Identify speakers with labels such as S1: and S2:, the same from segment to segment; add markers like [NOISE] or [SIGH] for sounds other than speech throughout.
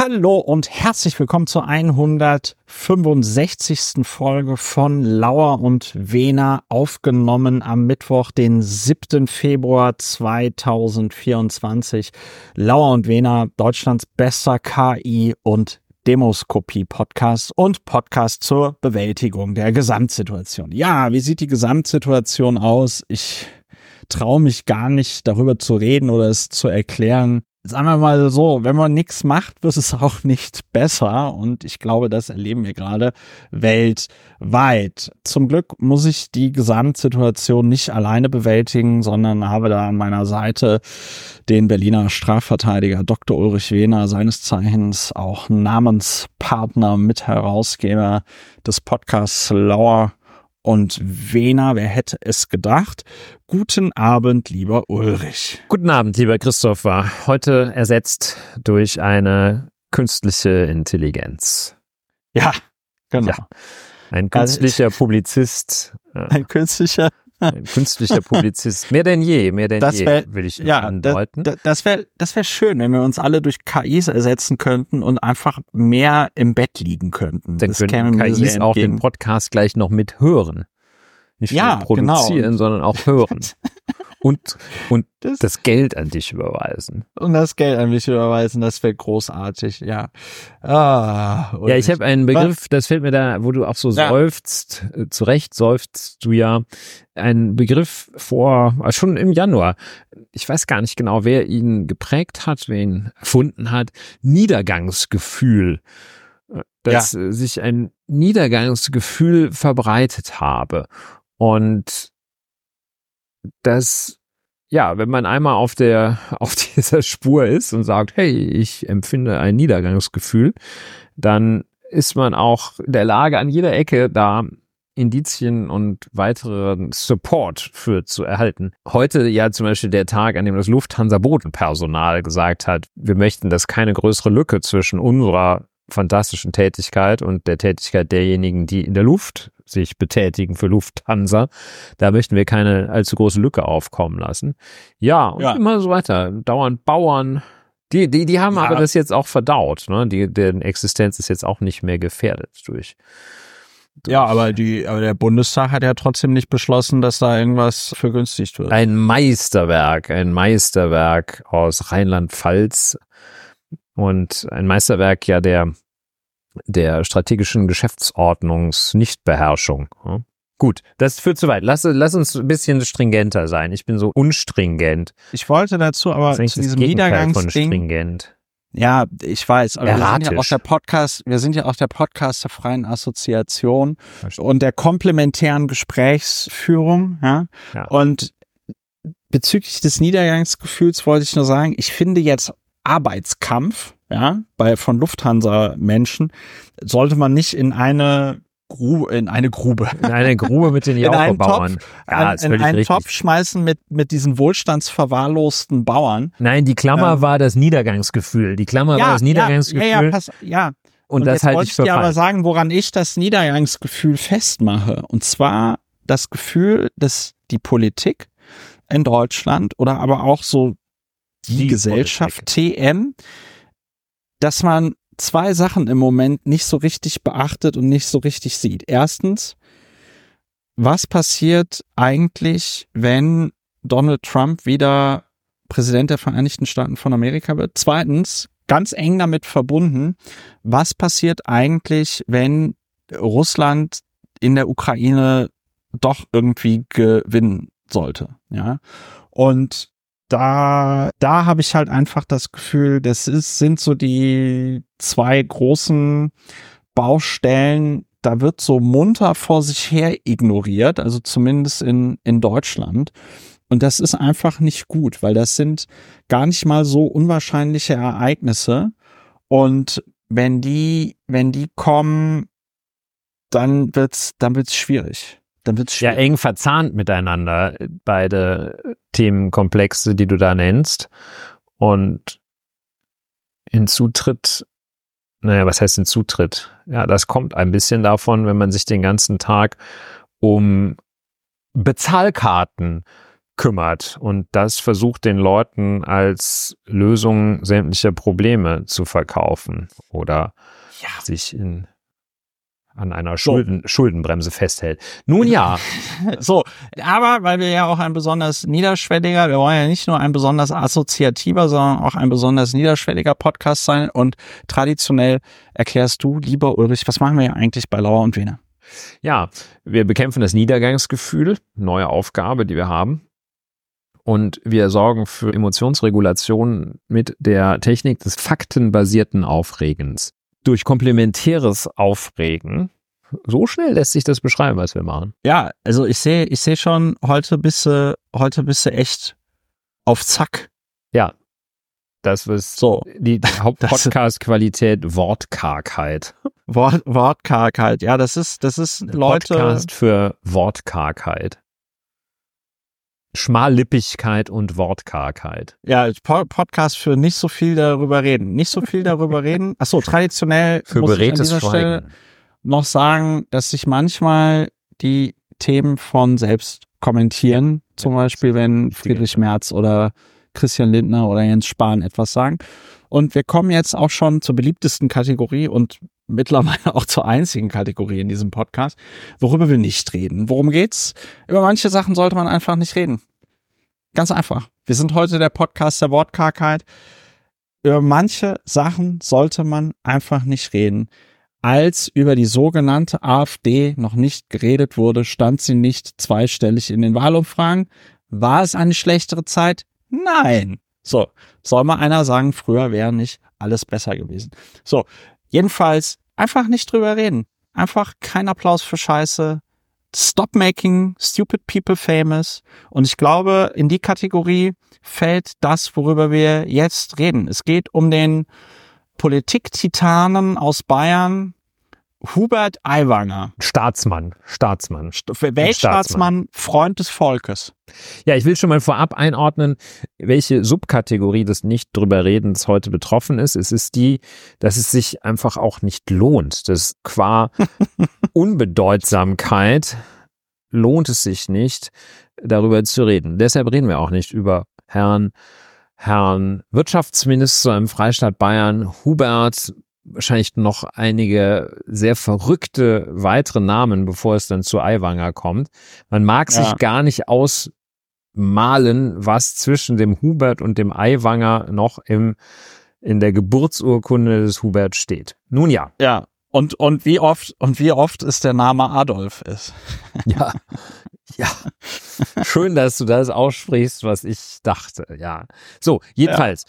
S1: Hallo und herzlich willkommen zur 165. Folge von Lauer und Wena, aufgenommen am Mittwoch, den 7. Februar 2024. Lauer und Wena, Deutschlands bester KI und Demoskopie-Podcast und Podcast zur Bewältigung der Gesamtsituation. Ja, wie sieht die Gesamtsituation aus? Ich traue mich gar nicht darüber zu reden oder es zu erklären sagen wir mal so, wenn man nichts macht, wird es [LAUGHS] auch nicht besser. Und ich glaube, das erleben wir gerade weltweit. Zum Glück muss ich die Gesamtsituation nicht alleine bewältigen, sondern habe da an meiner Seite den Berliner Strafverteidiger Dr. Ulrich Wehner, seines Zeichens auch Namenspartner, Mitherausgeber des Podcasts Lauer und Wena, wer hätte es gedacht? Guten Abend, lieber Ulrich.
S2: Guten Abend, lieber Christopher. Heute ersetzt durch eine künstliche Intelligenz.
S1: Ja, genau. Ja,
S2: ein künstlicher also, Publizist.
S1: Ein künstlicher
S2: ein künstlicher Publizist. Mehr denn je, mehr denn
S1: das wär,
S2: je, will ich
S1: ja, andeuten. Da, das wäre das wär schön, wenn wir uns alle durch KIs ersetzen könnten und einfach mehr im Bett liegen könnten.
S2: Dann das könnten KIs auch den Podcast gleich noch mithören. Nicht
S1: ja,
S2: nur produzieren,
S1: genau.
S2: sondern auch [LAUGHS] hören. Und, und das, das, Geld an dich überweisen.
S1: Und das Geld an mich überweisen, das wäre großartig, ja.
S2: Ah, ja, ich habe einen Begriff, was? das fällt mir da, wo du auch so ja. seufzt, äh, zu Recht seufzt du ja, einen Begriff vor, äh, schon im Januar, ich weiß gar nicht genau, wer ihn geprägt hat, wer ihn erfunden hat, Niedergangsgefühl äh, dass ja. sich ein Niedergangsgefühl verbreitet habe. Und das, ja, wenn man einmal auf der, [LAUGHS] auf dieser Spur ist und sagt, hey, ich empfinde ein Niedergangsgefühl, dann ist man auch in der Lage, an jeder Ecke da Indizien und weiteren Support für zu erhalten. Heute ja zum Beispiel der Tag, an dem das Lufthansa-Bodenpersonal gesagt hat, wir möchten, dass keine größere Lücke zwischen unserer fantastischen Tätigkeit und der Tätigkeit derjenigen, die in der Luft sich betätigen für Lufthansa. Da möchten wir keine allzu große Lücke aufkommen lassen. Ja, und ja. immer so weiter. Dauernd Bauern. Die, die, die haben ja. aber das jetzt auch verdaut. Ne? Die, deren Existenz ist jetzt auch nicht mehr gefährdet durch.
S1: durch ja, aber die, aber der Bundestag hat ja trotzdem nicht beschlossen, dass da irgendwas vergünstigt wird.
S2: Ein Meisterwerk, ein Meisterwerk aus Rheinland-Pfalz und ein Meisterwerk ja der, der strategischen Geschäftsordnungsnichtbeherrschung. Ja. Gut, das führt zu weit. Lass, lass uns ein bisschen stringenter sein. Ich bin so unstringent.
S1: Ich wollte dazu aber zu diesem Niedergangsding. Ja, ich weiß, aber Erratisch. wir sind ja auch der Podcast, wir sind ja auch der Podcast der Freien Assoziation und der komplementären Gesprächsführung, ja. ja. Und bezüglich des Niedergangsgefühls wollte ich nur sagen, ich finde jetzt Arbeitskampf, ja, bei von Lufthansa Menschen, sollte man nicht in eine Grube, in eine Grube.
S2: In eine Grube mit den [LAUGHS] Jauchebauern.
S1: Ja, in, in einen richtig. Topf schmeißen mit, mit diesen wohlstandsverwahrlosten Bauern.
S2: Nein, die Klammer ähm, war das Niedergangsgefühl. Die Klammer
S1: ja,
S2: war das Niedergangsgefühl.
S1: Ja, ja, pass, ja.
S2: Und, Und das halte ich für
S1: ich dir aber sagen, woran ich das Niedergangsgefühl festmache. Und zwar das Gefühl, dass die Politik in Deutschland oder aber auch so die, die Gesellschaft. TM, dass man zwei Sachen im Moment nicht so richtig beachtet und nicht so richtig sieht. Erstens, was passiert eigentlich, wenn Donald Trump wieder Präsident der Vereinigten Staaten von Amerika wird? Zweitens, ganz eng damit verbunden, was passiert eigentlich, wenn Russland in der Ukraine doch irgendwie gewinnen sollte, ja? Und da, da habe ich halt einfach das Gefühl, das ist, sind so die zwei großen Baustellen, da wird so munter vor sich her ignoriert, also zumindest in, in Deutschland. Und das ist einfach nicht gut, weil das sind gar nicht mal so unwahrscheinliche Ereignisse. Und wenn die, wenn die kommen, dann wird's, dann wird's schwierig dann wird es
S2: Ja, eng verzahnt miteinander, beide Themenkomplexe, die du da nennst. Und hinzutritt, naja, was heißt hinzutritt? Ja, das kommt ein bisschen davon, wenn man sich den ganzen Tag um Bezahlkarten kümmert und das versucht den Leuten als Lösung sämtlicher Probleme zu verkaufen oder ja. sich in an einer Schulden, so. Schuldenbremse festhält. Nun ja. [LAUGHS]
S1: so, aber weil wir ja auch ein besonders niederschwelliger, wir wollen ja nicht nur ein besonders assoziativer, sondern auch ein besonders niederschwelliger Podcast sein und traditionell erklärst du, lieber Ulrich, was machen wir ja eigentlich bei Lauer und Wiener?
S2: Ja, wir bekämpfen das Niedergangsgefühl, neue Aufgabe, die wir haben. Und wir sorgen für Emotionsregulation mit der Technik des faktenbasierten Aufregens. Durch komplementäres Aufregen. So schnell lässt sich das beschreiben, was wir machen.
S1: Ja, also ich sehe, ich sehe schon, heute bist du, heute bist du echt auf Zack.
S2: Ja. Das ist so. die [LAUGHS] Hauptpodcast-Qualität Wortkargheit.
S1: Wort, Wortkargheit, ja, das ist, das ist Leute.
S2: Podcast für Wortkargheit. Schmallippigkeit und Wortkargheit.
S1: Ja, Podcast für nicht so viel darüber reden. Nicht so viel darüber reden. [LAUGHS] Ach so, traditionell
S2: für muss ich an dieser Stelle
S1: noch sagen, dass sich manchmal die Themen von selbst kommentieren. Zum Beispiel, wenn Friedrich Merz oder Christian Lindner oder Jens Spahn etwas sagen. Und wir kommen jetzt auch schon zur beliebtesten Kategorie und mittlerweile [LAUGHS] auch zur einzigen Kategorie in diesem Podcast, worüber wir nicht reden. Worum geht's? Über manche Sachen sollte man einfach nicht reden. Ganz einfach. Wir sind heute der Podcast der Wortkargheit. Über manche Sachen sollte man einfach nicht reden. Als über die sogenannte AfD noch nicht geredet wurde, stand sie nicht zweistellig in den Wahlumfragen. War es eine schlechtere Zeit? Nein. So, soll mal einer sagen, früher wäre nicht alles besser gewesen. So, jedenfalls einfach nicht drüber reden. Einfach kein Applaus für Scheiße. Stop making stupid people famous. Und ich glaube, in die Kategorie fällt das, worüber wir jetzt reden. Es geht um den Politik-Titanen aus Bayern, Hubert Aiwanger.
S2: Staatsmann, Staatsmann.
S1: Weltstaatsmann, Freund des Volkes.
S2: Ja, ich will schon mal vorab einordnen, welche Subkategorie des Nicht-Drüber-Redens heute betroffen ist. Es ist die, dass es sich einfach auch nicht lohnt. Das qua [LAUGHS] Unbedeutsamkeit lohnt es sich nicht, darüber zu reden. Deshalb reden wir auch nicht über Herrn Herrn Wirtschaftsminister im Freistaat Bayern, Hubert wahrscheinlich noch einige sehr verrückte weitere Namen, bevor es dann zu Aiwanger kommt. Man mag ja. sich gar nicht ausmalen, was zwischen dem Hubert und dem Aiwanger noch im, in der Geburtsurkunde des Hubert steht. Nun ja.
S1: Ja. Und, und wie oft, und wie oft ist der Name Adolf ist. [LAUGHS]
S2: Ja. Ja. Schön, dass du das aussprichst, was ich dachte. Ja. So, jedenfalls.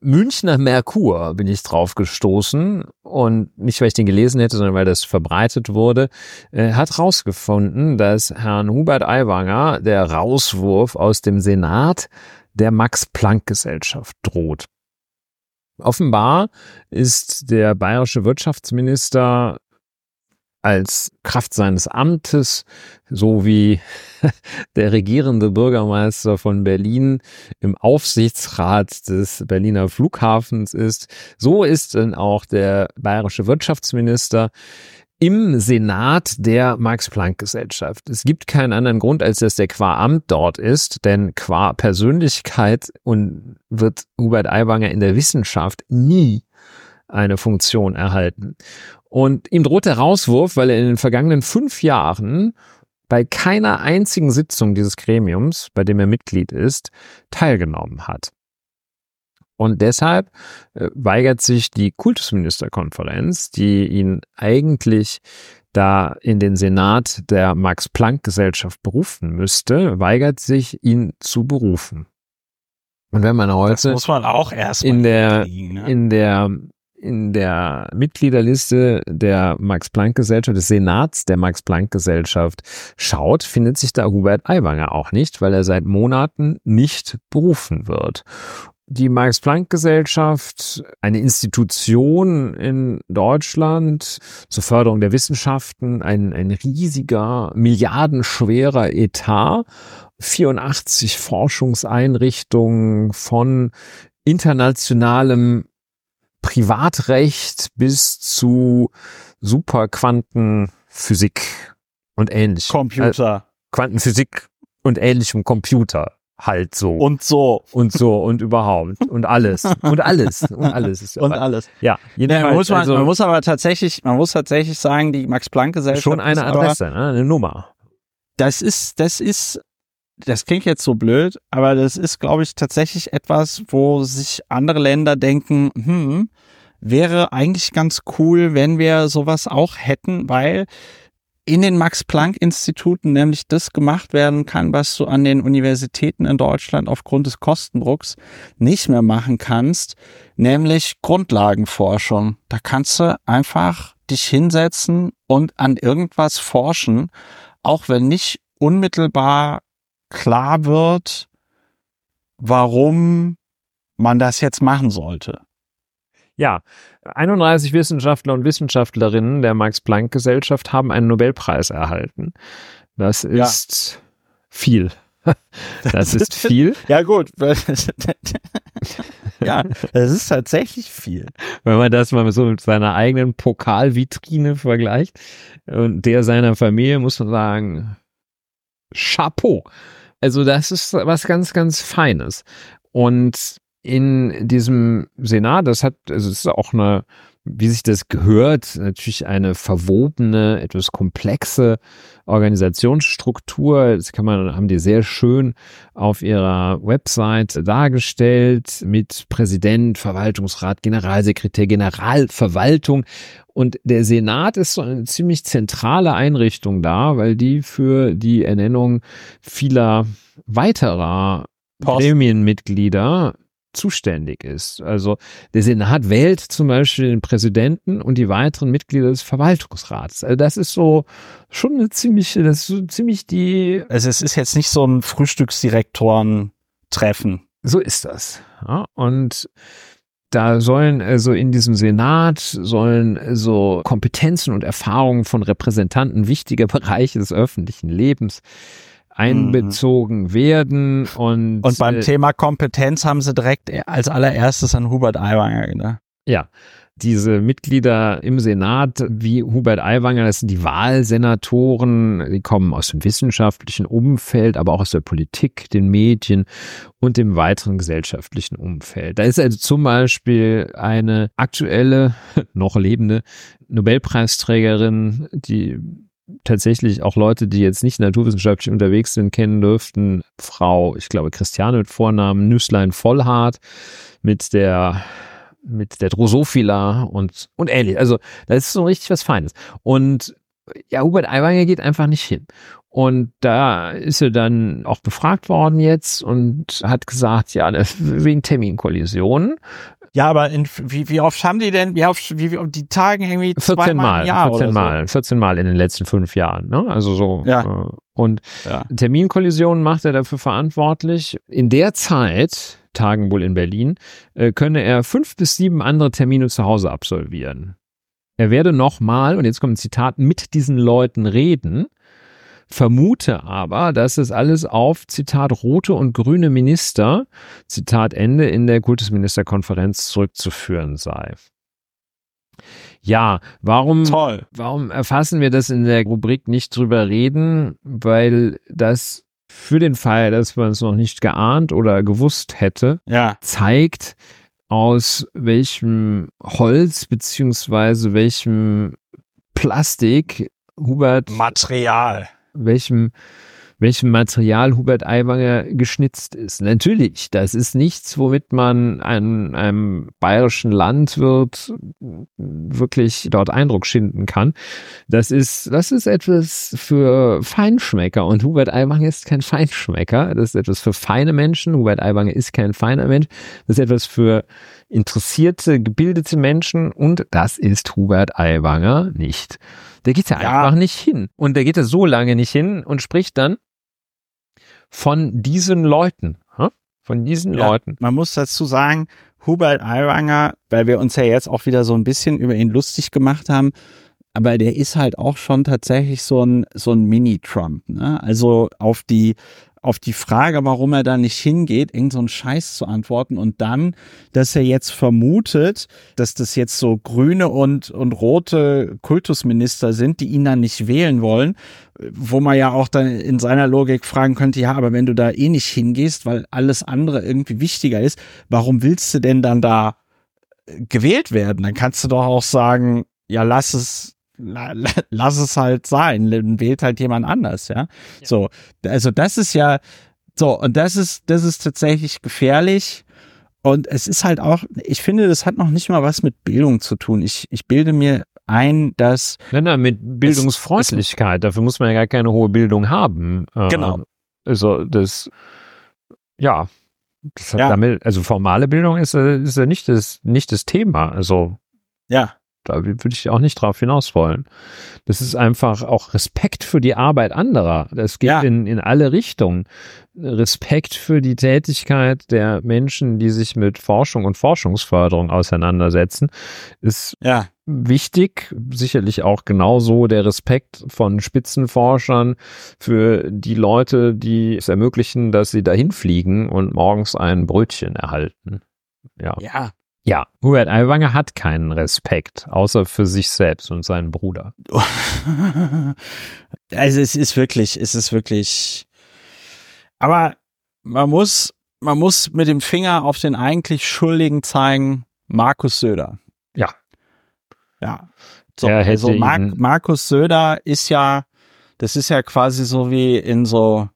S2: Münchner Merkur bin ich drauf gestoßen und nicht, weil ich den gelesen hätte, sondern weil das verbreitet wurde, äh, hat rausgefunden, dass Herrn Hubert Aiwanger der Rauswurf aus dem Senat der Max-Planck-Gesellschaft droht. Offenbar ist der bayerische Wirtschaftsminister als Kraft seines Amtes, so wie [LAUGHS] der regierende Bürgermeister von Berlin im Aufsichtsrat des Berliner Flughafens ist, so ist dann auch der bayerische Wirtschaftsminister im Senat der Max-Planck-Gesellschaft. Es gibt keinen anderen Grund, als dass der qua Amt dort ist, denn qua Persönlichkeit und wird Hubert Aiwanger in der Wissenschaft nie eine Funktion erhalten. Und ihm droht der Rauswurf, weil er in den vergangenen fünf Jahren bei keiner einzigen Sitzung dieses Gremiums, bei dem er Mitglied ist, teilgenommen hat. Und deshalb äh, weigert sich die Kultusministerkonferenz, die ihn eigentlich da in den Senat der Max-Planck-Gesellschaft berufen müsste, weigert sich, ihn zu berufen. Und wenn man heute
S1: man auch erst
S2: in der ne? in der in der Mitgliederliste der Max-Planck-Gesellschaft, des Senats der Max-Planck-Gesellschaft schaut, findet sich da Hubert Aiwanger auch nicht, weil er seit Monaten nicht berufen wird. Die Max-Planck-Gesellschaft, eine Institution in Deutschland zur Förderung der Wissenschaften, ein, ein riesiger, milliardenschwerer Etat, 84 Forschungseinrichtungen von internationalem Privatrecht bis zu Superquantenphysik und ähnlich.
S1: Computer.
S2: Äh, Quantenphysik und ähnlichem Computer halt so.
S1: Und so.
S2: Und so und überhaupt. Und alles. Und alles. Und alles. Ist
S1: und alles.
S2: Ja.
S1: ja man, muss man, also, man muss aber tatsächlich, man muss tatsächlich sagen, die Max-Planck-Gesellschaft.
S2: Schon eine Adresse, aber, ne? eine Nummer.
S1: Das ist, das ist, das klingt jetzt so blöd, aber das ist, glaube ich, tatsächlich etwas, wo sich andere Länder denken, hm, wäre eigentlich ganz cool, wenn wir sowas auch hätten, weil in den Max-Planck-Instituten nämlich das gemacht werden kann, was du an den Universitäten in Deutschland aufgrund des Kostendrucks nicht mehr machen kannst, nämlich Grundlagenforschung. Da kannst du einfach dich hinsetzen und an irgendwas forschen, auch wenn nicht unmittelbar klar wird, warum man das jetzt machen sollte.
S2: Ja, 31 Wissenschaftler und Wissenschaftlerinnen der Max-Planck-Gesellschaft haben einen Nobelpreis erhalten. Das ist ja. viel. [LAUGHS] Das ist viel.
S1: Ja, gut. [LAUGHS] ja, das ist tatsächlich viel.
S2: Wenn man das mal so mit seiner eigenen Pokalvitrine vergleicht und der seiner Familie, muss man sagen, Chapeau. Also das ist was ganz, ganz Feines. Und in diesem Senat, das hat, also es ist auch eine, wie sich das gehört, natürlich eine verwobene, etwas komplexe Organisationsstruktur. Das kann man, haben die sehr schön auf ihrer Website dargestellt mit Präsident, Verwaltungsrat, Generalsekretär, Generalverwaltung. Und der Senat ist so eine ziemlich zentrale Einrichtung da, weil die für die Ernennung vieler weiterer Gremienmitglieder zuständig ist. Also der Senat wählt zum Beispiel den Präsidenten und die weiteren Mitglieder des Verwaltungsrats. Also das ist so schon eine ziemliche, das ist so ziemlich die.
S1: Also es ist jetzt nicht so ein Frühstücksdirektoren-Treffen.
S2: So ist das. Ja, und da sollen also in diesem Senat sollen so Kompetenzen und Erfahrungen von Repräsentanten wichtiger [LAUGHS] Bereiche des öffentlichen Lebens einbezogen mhm. werden und
S1: und beim äh, Thema Kompetenz haben sie direkt als allererstes an Hubert Aiwanger gedacht.
S2: Ja, diese Mitglieder im Senat wie Hubert Aiwanger, das sind die Wahlsenatoren, die kommen aus dem wissenschaftlichen Umfeld, aber auch aus der Politik, den Medien und dem weiteren gesellschaftlichen Umfeld. Da ist also zum Beispiel eine aktuelle, [LAUGHS] noch lebende Nobelpreisträgerin, die tatsächlich auch Leute, die jetzt nicht naturwissenschaftlich unterwegs sind, kennen dürften. Frau, ich glaube, Christiane mit Vornamen, Nüsslein Vollhardt mit der mit der Drosophila und, und ähnlich. Also, da ist so richtig was Feines. Und ja, Hubert Aiwanger geht einfach nicht hin. Und da ist er dann auch befragt worden jetzt und hat gesagt, ja, wegen Terminkollisionen
S1: ja, aber in, wie, wie oft haben die denn, wie oft, wie, wie die Tagen irgendwie
S2: 14 Mal, Jahr 14 Mal, so. 14 Mal in den letzten fünf Jahren, ne? Also so.
S1: Ja.
S2: Äh, und ja. Terminkollisionen macht er dafür verantwortlich. In der Zeit, Tagen wohl in Berlin, äh, könne er fünf bis sieben andere Termine zu Hause absolvieren. Er werde nochmal, und jetzt kommt ein Zitat, mit diesen Leuten reden vermute aber, dass es alles auf, Zitat, rote und grüne Minister, Zitat Ende, in der Kultusministerkonferenz zurückzuführen sei. Ja, warum,
S1: Toll.
S2: warum erfassen wir das in der Rubrik nicht drüber reden? Weil das für den Fall, dass man es noch nicht geahnt oder gewusst hätte,
S1: ja.
S2: zeigt, aus welchem Holz beziehungsweise welchem Plastik Hubert
S1: Material
S2: welchem, welchem Material Hubert Aiwanger geschnitzt ist. Natürlich, das ist nichts, womit man einem, einem bayerischen Landwirt wirklich dort Eindruck schinden kann. Das ist, das ist etwas für Feinschmecker und Hubert Aiwanger ist kein Feinschmecker. Das ist etwas für feine Menschen. Hubert Aiwanger ist kein feiner Mensch. Das ist etwas für interessierte, gebildete Menschen und das ist Hubert Aiwanger nicht. Der geht ja, ja einfach nicht hin. Und der geht da so lange nicht hin und spricht dann von diesen Leuten. Von diesen ja, Leuten.
S1: Man muss dazu sagen, Hubert Aiwanger, weil wir uns ja jetzt auch wieder so ein bisschen über ihn lustig gemacht haben, aber der ist halt auch schon tatsächlich so ein, so ein Mini-Trump. Ne? Also auf die, auf die Frage, warum er da nicht hingeht, irgend so einen Scheiß zu antworten und dann, dass er jetzt vermutet, dass das jetzt so grüne und, und rote Kultusminister sind, die ihn dann nicht wählen wollen, wo man ja auch dann in seiner Logik fragen könnte, ja, aber wenn du da eh nicht hingehst, weil alles andere irgendwie wichtiger ist, warum willst du denn dann da gewählt werden? Dann kannst du doch auch sagen, ja, lass es lass es halt sein, wählt halt jemand anders, ja? ja. So, also das ist ja so und das ist das ist tatsächlich gefährlich und es ist halt auch, ich finde, das hat noch nicht mal was mit Bildung zu tun. Ich ich bilde mir ein, dass
S2: nein, nein, mit Bildungsfreundlichkeit. Es, dafür muss man ja gar keine hohe Bildung haben.
S1: Äh, genau.
S2: Also das ja. Das ja. Damit, also formale Bildung ist, ist ja nicht das, nicht das Thema. Also
S1: ja.
S2: Da würde ich auch nicht drauf hinaus wollen. Das ist einfach auch Respekt für die Arbeit anderer. Das geht ja. in, in alle Richtungen. Respekt für die Tätigkeit der Menschen, die sich mit Forschung und Forschungsförderung auseinandersetzen, ist
S1: ja.
S2: wichtig. Sicherlich auch genauso der Respekt von Spitzenforschern für die Leute, die es ermöglichen, dass sie dahin fliegen und morgens ein Brötchen erhalten. Ja.
S1: Ja,
S2: ja, Hubert Aiwanger hat keinen Respekt, außer für sich selbst und seinen Bruder. [LAUGHS]
S1: also es ist wirklich, es ist wirklich, aber man muss, man muss mit dem Finger auf den eigentlich Schuldigen zeigen, Markus Söder.
S2: Ja.
S1: Ja. So, also Mar Markus Söder ist ja, das ist ja quasi so wie in so,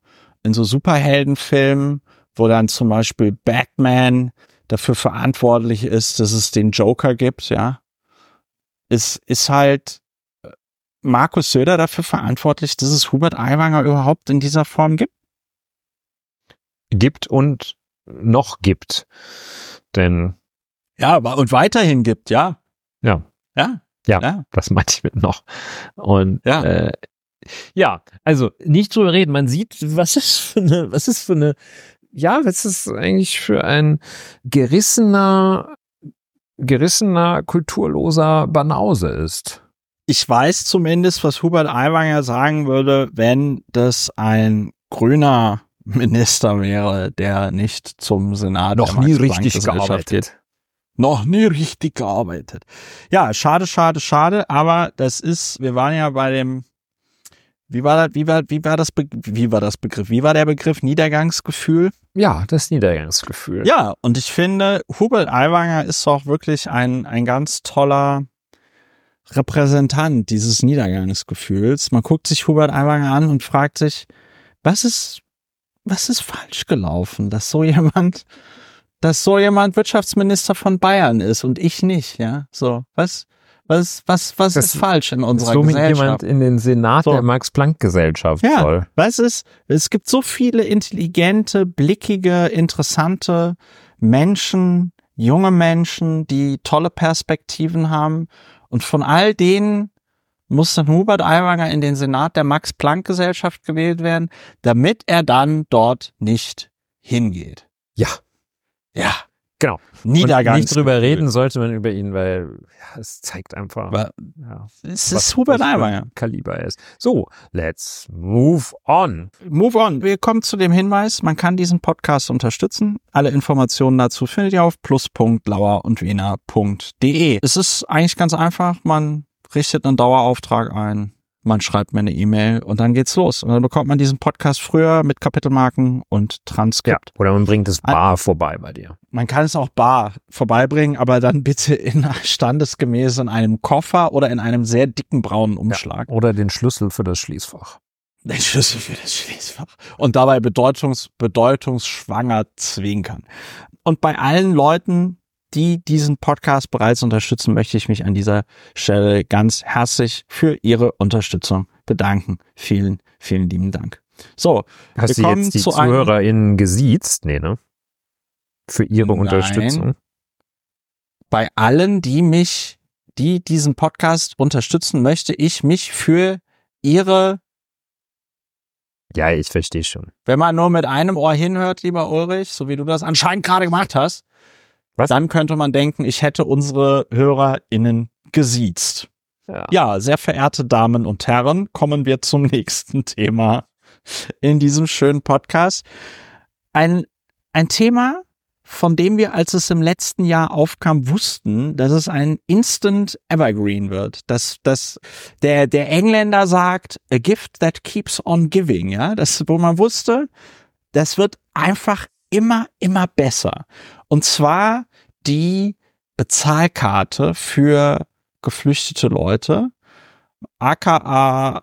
S1: in so Superheldenfilmen, wo dann zum Beispiel Batman dafür verantwortlich ist, dass es den Joker gibt, ja, ist, ist halt äh, Markus Söder dafür verantwortlich, dass es Hubert Aiwanger überhaupt in dieser Form gibt?
S2: Gibt und noch gibt. Denn.
S1: Ja, und weiterhin gibt, ja.
S2: Ja.
S1: Ja.
S2: Ja, ja. das meinte ich mit noch. Und ja. Äh, ja, also nicht drüber reden. Man sieht, was ist für eine, was ist für eine ja, was ist eigentlich für ein gerissener, gerissener, kulturloser Banause ist.
S1: Ich weiß zumindest, was Hubert Aiwanger sagen würde, wenn das ein grüner Minister wäre, der nicht zum Senat
S2: noch nie richtig gearbeitet. Geht.
S1: Noch nie richtig gearbeitet. Ja, schade, schade, schade, aber das ist, wir waren ja bei dem wie war das, wie war, wie war das, Be wie war das Begriff? Wie war der Begriff Niedergangsgefühl?
S2: Ja, das Niedergangsgefühl.
S1: Ja, und ich finde, Hubert Aiwanger ist auch wirklich ein, ein ganz toller Repräsentant dieses Niedergangsgefühls. Man guckt sich Hubert Aiwanger an und fragt sich, was ist, was ist falsch gelaufen, dass so jemand, dass so jemand Wirtschaftsminister von Bayern ist und ich nicht, ja? So, was, was, was, was das, ist falsch in unserer so Gesellschaft? jemand
S2: in den Senat so. der Max-Planck-Gesellschaft
S1: ja,
S2: soll.
S1: Was ist, es gibt so viele intelligente, blickige, interessante Menschen, junge Menschen, die tolle Perspektiven haben. Und von all denen muss dann Hubert Aiwanger in den Senat der Max-Planck-Gesellschaft gewählt werden, damit er dann dort nicht hingeht.
S2: Ja.
S1: Ja.
S2: Genau.
S1: Niedergang.
S2: Nicht drüber reden sollte man über ihn, weil ja, es zeigt einfach,
S1: weil, ja, es ist Hubert Aiwanger.
S2: Kaliber ist. So, let's move on.
S1: Move on. Wir kommen zu dem Hinweis, man kann diesen Podcast unterstützen. Alle Informationen dazu findet ihr auf plus.lauer und wiener.de. Es ist eigentlich ganz einfach. Man richtet einen Dauerauftrag ein man schreibt mir eine E-Mail und dann geht's los. Und dann bekommt man diesen Podcast früher mit Kapitelmarken und Transkript.
S2: Ja, oder man bringt es bar vorbei bei dir.
S1: Man kann es auch bar vorbeibringen, aber dann bitte in [LAUGHS] standesgemäß in einem Koffer oder in einem sehr dicken braunen Umschlag.
S2: Ja, oder den Schlüssel für das Schließfach.
S1: Den Schlüssel für das Schließfach. Und dabei bedeutungs, bedeutungsschwanger zwinkern. Und bei allen Leuten, die diesen Podcast bereits unterstützen, möchte ich mich an dieser Stelle ganz herzlich für Ihre Unterstützung bedanken. Vielen, vielen lieben Dank. So,
S2: hast du jetzt die ZuhörerInnen gesiezt? Nee, ne? Für ihre Nein. Unterstützung.
S1: Bei allen, die mich, die diesen Podcast unterstützen, möchte ich mich für ihre
S2: ja, ich verstehe schon.
S1: Wenn man nur mit einem Ohr hinhört, lieber Ulrich, so wie du das anscheinend gerade gemacht hast, was? Dann könnte man denken, ich hätte unsere HörerInnen gesiezt. Ja. ja, sehr verehrte Damen und Herren, kommen wir zum [LAUGHS] nächsten Thema in diesem schönen Podcast. Ein, ein Thema, von dem wir, als es im letzten Jahr aufkam, wussten, dass es ein Instant Evergreen wird. Dass, dass der, der Engländer sagt, a gift that keeps on giving, ja. Das, wo man wusste, das wird einfach immer, immer besser. Und zwar die Bezahlkarte für geflüchtete Leute, aka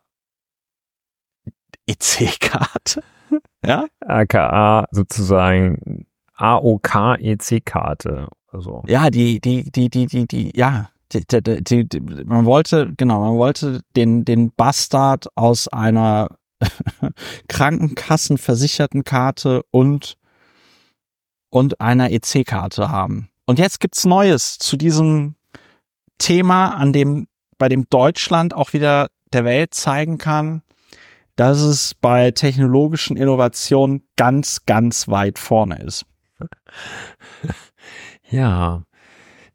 S1: EC-Karte. [LAUGHS]
S2: Ja? AKA sozusagen AOK-EC-Karte. Also.
S1: Ja, die, die, die, die, die, die, ja, die, die, die, man wollte, genau, man wollte den, den Bastard aus einer [LAUGHS] Krankenkassenversicherten Karte und, und einer EC-Karte haben. Und jetzt gibt's Neues zu diesem Thema, an dem, bei dem Deutschland auch wieder der Welt zeigen kann, dass es bei technologischen Innovationen ganz, ganz weit vorne ist. [LAUGHS]
S2: Ja,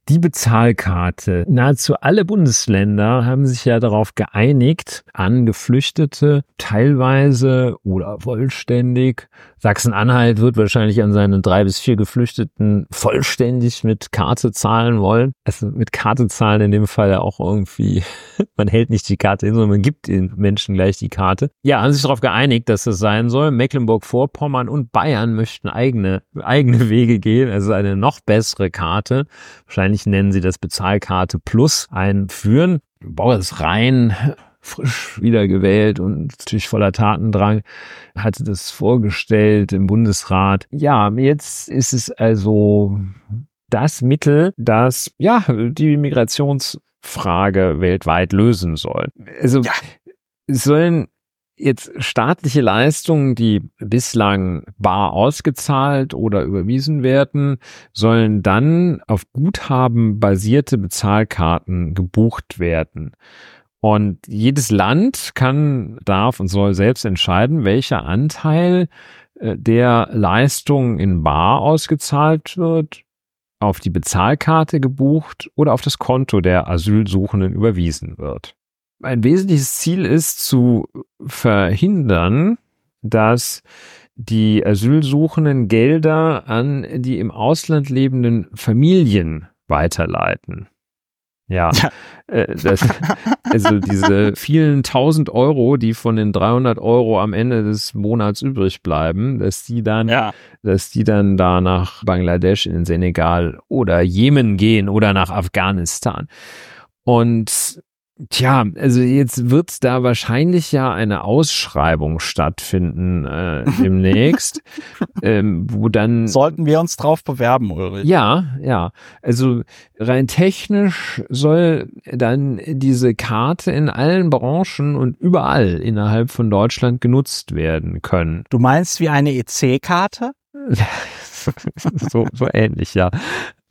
S2: die Bezahlkarte. Nahezu alle Bundesländer haben sich ja darauf geeinigt, an Geflüchtete teilweise oder vollständig. Sachsen-Anhalt wird wahrscheinlich an seine drei bis vier Geflüchteten vollständig mit Karte zahlen wollen. Also mit Karte zahlen in dem Fall ja auch irgendwie, [LAUGHS] man hält nicht die Karte hin, sondern man gibt den Menschen gleich die Karte. Ja, haben sich darauf geeinigt, dass das sein soll. Mecklenburg-Vorpommern und Bayern möchten eigene, eigene Wege gehen, also eine noch bessere Karte. Wahrscheinlich nennen sie das Bezahlkarte Plus einführen. Boris Rhein frisch wiedergewählt und natürlich voller Tatendrang, hatte das vorgestellt im Bundesrat. Ja, jetzt ist es also das Mittel, das ja die Migrationsfrage weltweit lösen soll. Also ja. es sollen jetzt staatliche Leistungen, die bislang bar ausgezahlt oder überwiesen werden, sollen dann auf Guthaben basierte Bezahlkarten gebucht werden. Und jedes Land kann, darf und soll selbst entscheiden, welcher Anteil äh, der Leistung in Bar ausgezahlt wird, auf die Bezahlkarte gebucht oder auf das Konto der Asylsuchenden überwiesen wird. Ein wesentliches Ziel ist zu verhindern, dass die Asylsuchenden Gelder an die im Ausland lebenden Familien weiterleiten. Ja, [LAUGHS] ja. Äh, das, also diese vielen tausend Euro, die von den 300 Euro am Ende des Monats übrig bleiben, dass die dann, ja. dass die dann da nach Bangladesch, in den Senegal oder Jemen gehen oder nach Afghanistan. Und Tja, also jetzt wird da wahrscheinlich ja eine Ausschreibung stattfinden äh, [LAUGHS] demnächst, ähm, wo dann
S1: sollten wir uns drauf bewerben, Ulrich.
S2: Ja, ja. Also rein technisch soll dann diese Karte in allen Branchen und überall innerhalb von Deutschland genutzt werden können.
S1: Du meinst wie eine EC-Karte? [LAUGHS]
S2: so, so ähnlich, ja.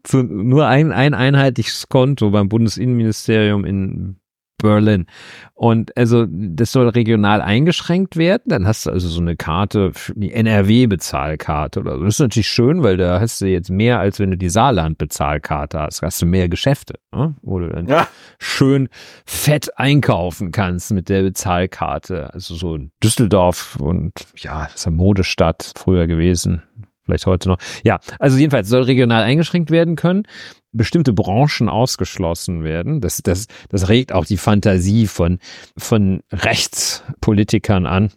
S2: Zu, nur ein, ein einheitliches Konto beim Bundesinnenministerium in Berlin. Und also das soll regional eingeschränkt werden. Dann hast du also so eine Karte, die NRW-Bezahlkarte oder so. Das ist natürlich schön, weil da hast du jetzt mehr, als wenn du die Saarland-Bezahlkarte hast. Da hast du mehr Geschäfte, ne? wo du dann ja. schön fett einkaufen kannst mit der Bezahlkarte. Also so Düsseldorf und ja, das ist eine Modestadt früher gewesen vielleicht heute noch. Ja, also jedenfalls soll regional eingeschränkt werden können bestimmte Branchen ausgeschlossen werden. Das, das, das regt auch die Fantasie von, von Rechtspolitikern an.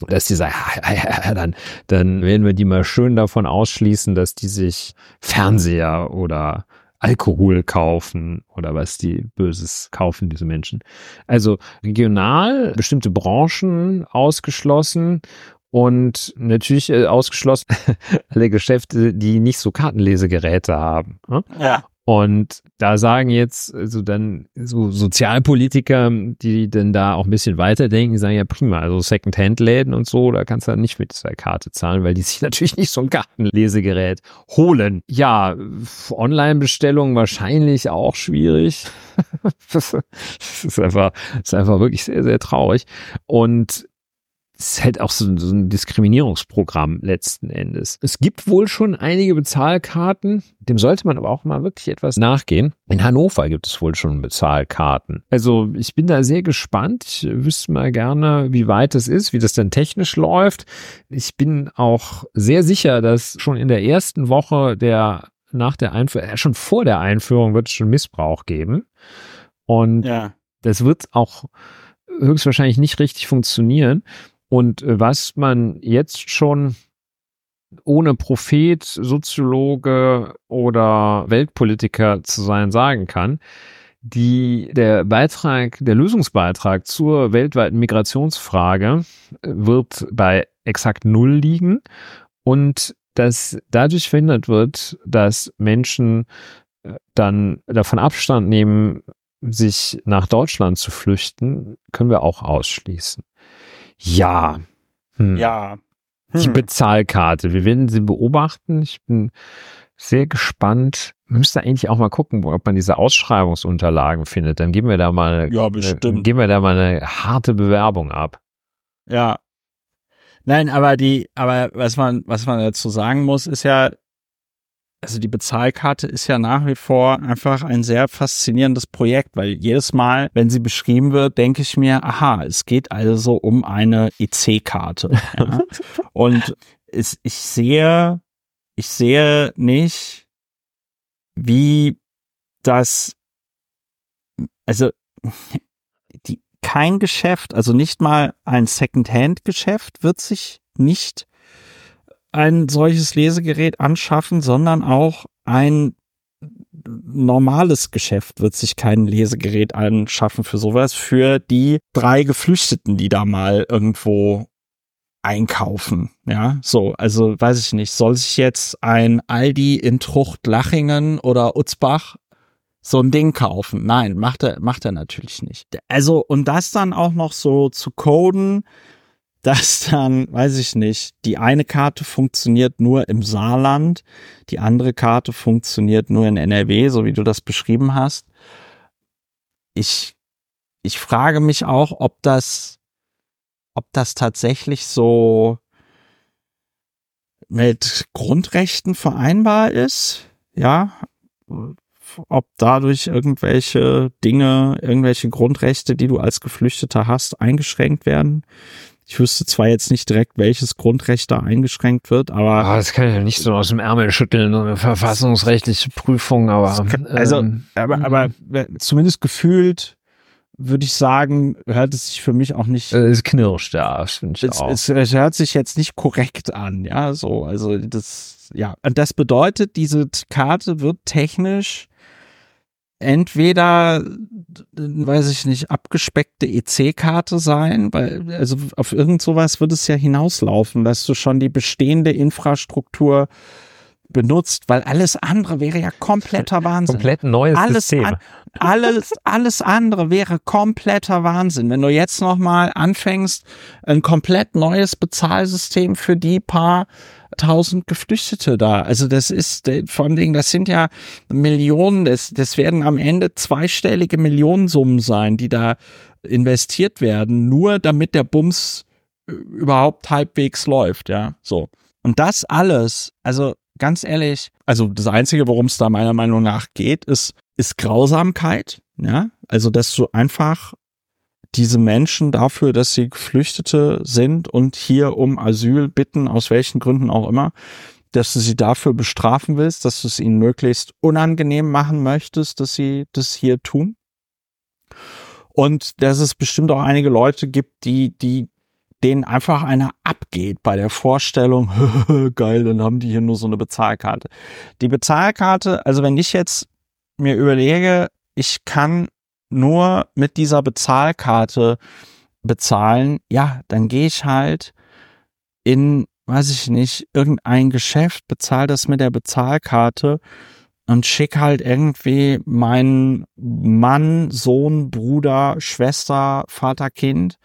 S2: Dass die sagen, ja, ja, ja, dann, dann werden wir die mal schön davon ausschließen, dass die sich Fernseher oder Alkohol kaufen oder was die Böses kaufen, diese Menschen. Also regional bestimmte Branchen ausgeschlossen und natürlich äh, ausgeschlossen [LAUGHS] alle Geschäfte, die nicht so Kartenlesegeräte haben. Ne? Ja. Und da sagen jetzt also dann so Sozialpolitiker, die denn da auch ein bisschen weiterdenken, sagen ja prima, also Second-Hand-Läden und so, da kannst du dann nicht mit dieser Karte zahlen, weil die sich [LAUGHS] natürlich nicht so ein Kartenlesegerät holen. Ja, Online-Bestellung wahrscheinlich auch schwierig. [LAUGHS] das ist einfach, das ist einfach wirklich sehr, sehr traurig. Und ist halt auch so, so, ein Diskriminierungsprogramm letzten Endes. Es gibt wohl schon einige Bezahlkarten, dem sollte man aber auch mal wirklich etwas nachgehen. In Hannover gibt es wohl schon Bezahlkarten. Also ich bin da sehr gespannt. Ich wüsste mal gerne, wie weit es ist, wie das denn technisch läuft. Ich bin auch sehr sicher, dass schon in der ersten Woche der nach der Einführung, äh, schon vor der Einführung wird es schon Missbrauch geben. Und ja. das wird auch höchstwahrscheinlich nicht richtig funktionieren. Und äh, was man jetzt schon ohne Prophet, Soziologe oder Weltpolitiker zu sein sagen kann, die, der Beitrag, der Lösungsbeitrag zur weltweiten Migrationsfrage äh, wird bei exakt null liegen und dass dadurch verhindert wird, dass Menschen äh, dann davon Abstand nehmen, sich nach Deutschland zu flüchten, können wir auch ausschließen. Ja.
S1: Hm. Ja.
S2: Hm. Die Bezahlkarte. Wir werden sie beobachten. Ich bin sehr gespannt. Müsste eigentlich auch mal gucken, ob man diese Ausschreibungsunterlagen findet. Dann geben wir da mal,
S1: ja, bestimmt.
S2: Äh, geben wir da mal eine harte Bewerbung ab.
S1: Ja. Nein, aber die, aber was man, was man dazu sagen muss, ist ja, also die Bezahlkarte ist ja nach wie vor einfach ein sehr faszinierendes Projekt, weil jedes Mal, wenn sie beschrieben wird, denke ich mir, aha, es geht also um eine EC-Karte. [LAUGHS] Ja? Und es, ich sehe, ich sehe nicht, wie das, also die, kein Geschäft, also nicht mal ein Second-Hand-Geschäft wird sich nicht ein solches Lesegerät anschaffen, sondern auch ein normales Geschäft wird sich kein Lesegerät anschaffen für sowas, für die drei Geflüchteten, die da mal irgendwo einkaufen. Ja, so, also weiß ich nicht, soll sich jetzt ein Aldi in Trucht Lachingen oder Utzbach so ein Ding kaufen? Nein, macht er, macht er natürlich nicht. Also, und das dann auch noch so zu coden, dass dann, weiß ich nicht, die eine Karte funktioniert nur im Saarland, die andere Karte funktioniert nur in NRW, so wie du das beschrieben hast. Ich, ich frage mich auch, ob das, ob das tatsächlich so mit Grundrechten vereinbar ist, ja, ob dadurch irgendwelche Dinge, irgendwelche Grundrechte, die du als Geflüchteter hast, eingeschränkt werden. Ich wüsste zwar jetzt nicht direkt, welches Grundrecht da eingeschränkt wird, aber.
S2: Ah, das kann ich ja nicht so aus dem Ärmel schütteln, so eine verfassungsrechtliche Prüfung, aber.
S1: Kann, also, ähm, aber, aber zumindest gefühlt würde ich sagen, hört es sich für mich auch nicht.
S2: Es knirscht, ja, finde ich
S1: es, auch. Es, es hört sich jetzt nicht korrekt an, ja, so. Also, das, ja. Und das bedeutet, diese Karte wird technisch entweder, weiß ich nicht, abgespeckte EC-Karte sein, weil, also auf irgend sowas wird es ja hinauslaufen, dass du schon die bestehende Infrastruktur benutzt, weil alles andere wäre ja kompletter Wahnsinn.
S2: Komplett neues
S1: alles
S2: System. An,
S1: alles, alles andere wäre kompletter Wahnsinn. Wenn du jetzt nochmal anfängst, ein komplett neues Bezahlsystem für die paar tausend Geflüchtete da. Also das ist, vor allem, das sind ja Millionen, das, das werden am Ende zweistellige Millionensummen sein, die da investiert werden, nur damit der Bums überhaupt halbwegs läuft, ja, so. Und das alles, also ganz ehrlich, also das Einzige, worum es da meiner Meinung nach geht, ist, ist Grausamkeit, ja, also dass du einfach diese Menschen dafür, dass sie Geflüchtete sind und hier um Asyl bitten, aus welchen Gründen auch immer, dass du sie dafür bestrafen willst, dass du es ihnen möglichst unangenehm machen möchtest, dass sie das hier tun. Und dass es bestimmt auch einige Leute gibt, die, die denen einfach einer abgeht bei der Vorstellung, [LAUGHS] geil, dann haben die hier nur so eine Bezahlkarte. Die Bezahlkarte, also wenn ich jetzt mir überlege, ich kann nur mit dieser Bezahlkarte bezahlen, ja, dann gehe ich halt in, weiß ich nicht, irgendein Geschäft, bezahle das mit der Bezahlkarte und schick halt irgendwie meinen Mann, Sohn, Bruder, Schwester, Vater, Kind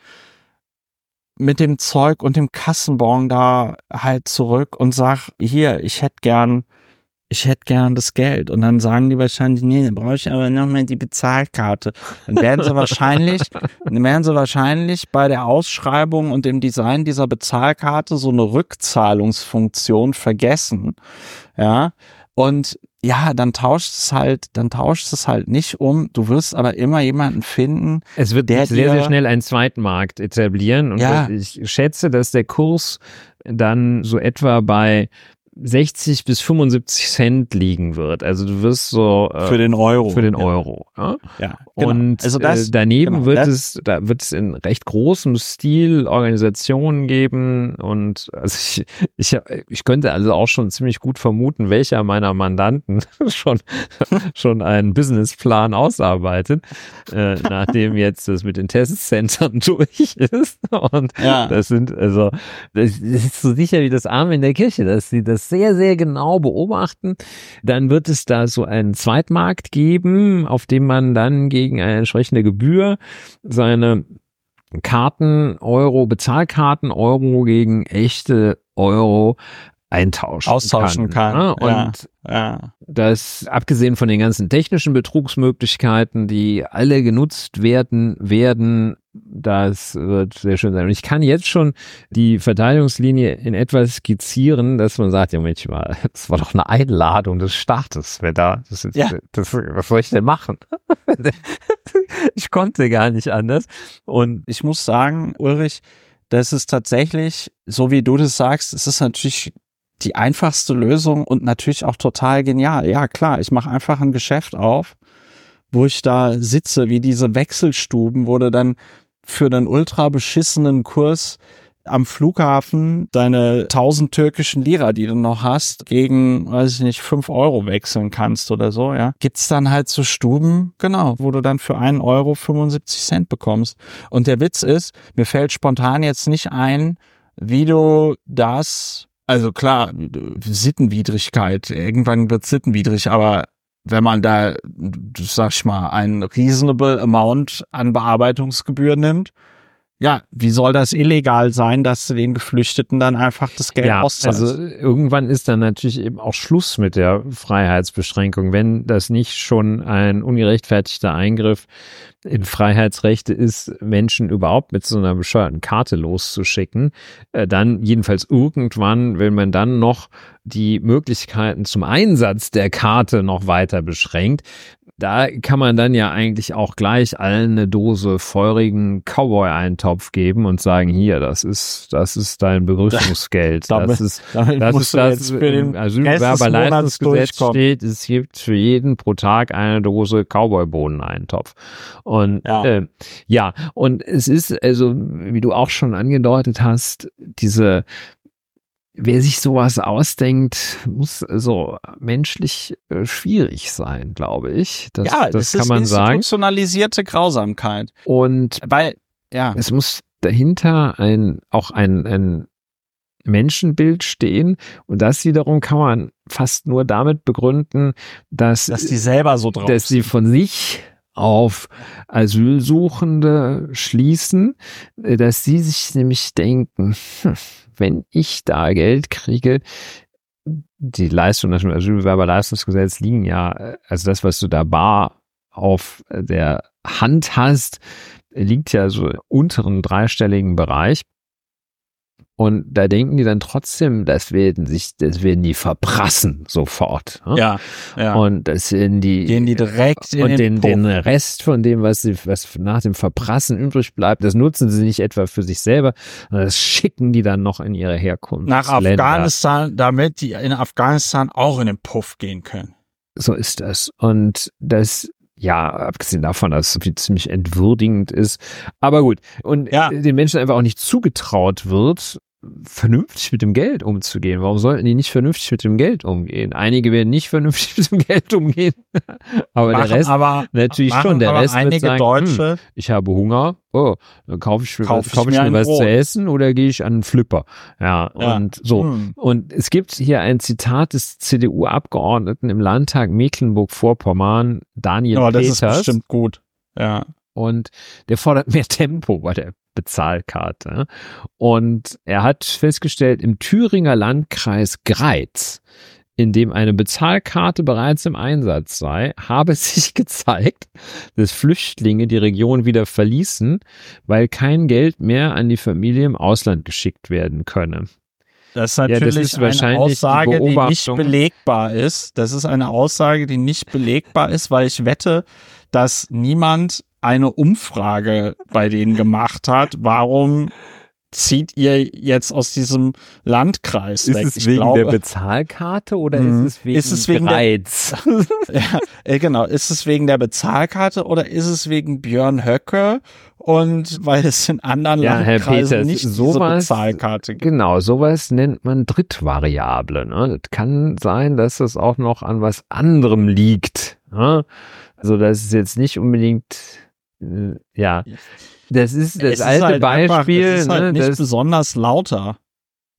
S1: mit dem Zeug und dem Kassenbon da halt zurück und sag, hier, ich hätte gern ich hätte gern das Geld. Und dann sagen die wahrscheinlich, nee, dann brauche ich aber noch mal die Bezahlkarte. Dann werden sie wahrscheinlich, [LAUGHS] dann werden sie wahrscheinlich bei der Ausschreibung und dem Design dieser Bezahlkarte so eine Rückzahlungsfunktion vergessen. Ja. Und ja, dann tauscht es halt, dann tauscht es halt nicht um. Du wirst aber immer jemanden finden.
S2: Es wird
S1: der
S2: sehr, sehr schnell einen zweiten Markt etablieren. Und
S1: Ja.
S2: ich schätze, dass der Kurs dann so etwa bei 60 bis 75 Cent liegen wird. Also du wirst so äh,
S1: Für den Euro.
S2: für den
S1: Ja.
S2: Euro. Ja?
S1: Ja, genau.
S2: Und
S1: also das,
S2: äh, daneben
S1: genau,
S2: wird
S1: das-
S2: es, da wird es in recht großem Stil Organisationen geben und also ich, ich, ich könnte also auch schon ziemlich gut vermuten, welcher meiner Mandanten [LAUGHS] schon, schon einen Businessplan ausarbeitet, äh, nachdem jetzt das mit den Testcentern [LAUGHS] durch ist. Und
S1: Ja.
S2: das sind, also, das ist so sicher wie das Arm in der Kirche, dass sie das sehr, sehr genau beobachten. Dann wird es da so einen Zweitmarkt geben, auf dem man dann gegen eine entsprechende Gebühr seine Karten, Euro, Bezahlkarten, Euro gegen echte Euro eintauschen
S1: austauschen kann.
S2: Ja,
S1: Ja,
S2: Und
S1: ja.
S2: dass abgesehen von den ganzen technischen Betrugsmöglichkeiten, die alle genutzt werden, werden, das wird sehr schön sein. Und ich kann jetzt schon die Verteidigungslinie in etwa skizzieren, dass man sagt, ja Mensch mal, [LAUGHS] das war doch eine Einladung des Staates, wer da, das
S1: Ja.
S2: das, was soll ich denn machen? [LAUGHS] ich konnte gar nicht anders. Und
S1: ich muss sagen, Ulrich, das ist tatsächlich, so wie du das sagst, es ist natürlich die einfachste Lösung und natürlich auch total genial. Ja, klar, ich mache einfach ein Geschäft auf, wo ich da sitze, wie diese Wechselstuben, wo du dann für einen ultra beschissenen Kurs am Flughafen deine 1000 türkischen Lira, die du noch hast, gegen, weiß ich nicht, 5 Euro wechseln kannst oder so, ja. Gibt's dann halt so Stuben, genau, wo du dann für einen Euro 75 Cent bekommst. Und der Witz ist, mir fällt spontan jetzt nicht ein, wie du das, also klar, Sittenwidrigkeit, irgendwann wird sittenwidrig, aber wenn man da, sag ich mal, ein reasonable amount an Bearbeitungsgebühr nimmt, ja, wie soll das illegal sein, dass du den Geflüchteten dann einfach das Geld
S2: ja,
S1: auszahlst?
S2: also irgendwann ist dann natürlich eben auch Schluss mit der Freiheitsbeschränkung, wenn das nicht schon ein ungerechtfertigter Eingriff in Freiheitsrechte ist, Menschen überhaupt mit so einer bescheuerten Karte loszuschicken, äh, dann jedenfalls irgendwann, wenn man dann noch die Möglichkeiten zum Einsatz der Karte noch weiter beschränkt, da kann man dann ja eigentlich auch gleich allen eine Dose feurigen Cowboy-Eintopf geben und sagen, hier, das ist, das ist dein Begrüßungsgeld. [LAUGHS]
S1: Damit-
S2: das ist,
S1: damit
S2: das ist das
S1: für den
S2: Asylbewerberleistungsgesetz steht, es gibt für jeden pro Tag eine Dose Cowboy-Bohnen-Eintopf. Und
S1: Ja.
S2: äh, ja, und es ist, also, wie du auch schon angedeutet hast, diese Wer sich sowas ausdenkt, muss so menschlich äh, schwierig sein, glaube ich. Das,
S1: ja,
S2: das
S1: es
S2: kann
S1: ist
S2: man sagen.
S1: institutionalisierte Grausamkeit.
S2: Und
S1: Weil, ja,
S2: es muss dahinter ein, auch ein, ein Menschenbild stehen. Und das wiederum kann man fast nur damit begründen, dass,
S1: dass die selber so drauf
S2: dass sie von sich auf Asylsuchende schließen, äh, dass sie sich nämlich denken, hm, wenn ich da Geld kriege, die Leistung nach Asylbewerberleistungsgesetz liegen ja, äh, also das, was du da bar auf der Hand hast, liegt ja so im unteren dreistelligen Bereich. Und da denken die dann trotzdem, das werden sich, das werden die verprassen sofort. ne?
S1: Ja, ja.
S2: Und das werden die,
S1: Gehen die direkt in
S2: und den,
S1: den,
S2: den. Rest von dem, was, sie, was nach dem Verprassen übrig bleibt, das nutzen sie nicht etwa für sich selber, sondern das schicken die dann noch in ihre Herkunft.
S1: nach Afghanistan, damit die in Afghanistan auch in den Puff gehen können.
S2: So ist das. Und das, ja, abgesehen davon, dass es ziemlich entwürdigend ist. Aber gut. Und
S1: Ja.
S2: den Menschen einfach auch nicht zugetraut wird, vernünftig mit dem Geld umzugehen. Warum sollten die nicht vernünftig mit dem Geld umgehen? Einige werden nicht vernünftig [LAUGHS] mit dem Geld umgehen. Aber
S1: Machen
S2: der Rest
S1: aber,
S2: natürlich
S1: machen
S2: schon. Der Rest wird sagen, hm,
S1: Deutsche,
S2: ich habe Hunger, oh, dann kaufe ich, mir
S1: Kauf
S2: was-
S1: ich
S2: kauf ich
S1: mir
S2: mir was
S1: Brot.
S2: zu essen oder gehe ich an einen Flipper. Ja,
S1: Ja.
S2: und so.
S1: Hm.
S2: Und es gibt hier ein Zitat des CDU-Abgeordneten im Landtag Mecklenburg-Vorpommern, Daniel
S1: aber das ist
S2: Peters.
S1: bestimmt gut. Ja.
S2: Und der fordert mehr Tempo bei der Bezahlkarte. Und er hat festgestellt, im Thüringer Landkreis Greiz in dem eine Bezahlkarte bereits im Einsatz sei, [LAUGHS] habe sich gezeigt, dass Flüchtlinge die Region wieder verließen, weil kein Geld mehr an die Familie im Ausland geschickt werden könne.
S1: Das ist natürlich ja, das ist eine Aussage, die, die, nicht belegbar ist. Das ist eine Aussage, die nicht belegbar ist, weil ich wette, dass niemand eine Umfrage bei denen gemacht hat, warum zieht ihr jetzt aus diesem Landkreis
S2: ist
S1: weg?
S2: Ist es ich wegen glaube, der Bezahlkarte oder ist mhm. es wegen ist es wegen Reiz?
S1: Der, [LAUGHS] ja, äh, genau. Ist es wegen der Bezahlkarte oder ist es wegen Björn Höcke und weil es in anderen ja, Landkreisen Peters, nicht sowas, diese Bezahlkarte gibt?
S2: Genau, sowas nennt man Drittvariable. Ne? Das kann sein, dass es auch noch an was anderem liegt. Ne? Also das ist jetzt nicht unbedingt ja. Das ist das es alte ist halt Beispiel. Einfach, es ist halt
S1: ne, nicht besonders lauter.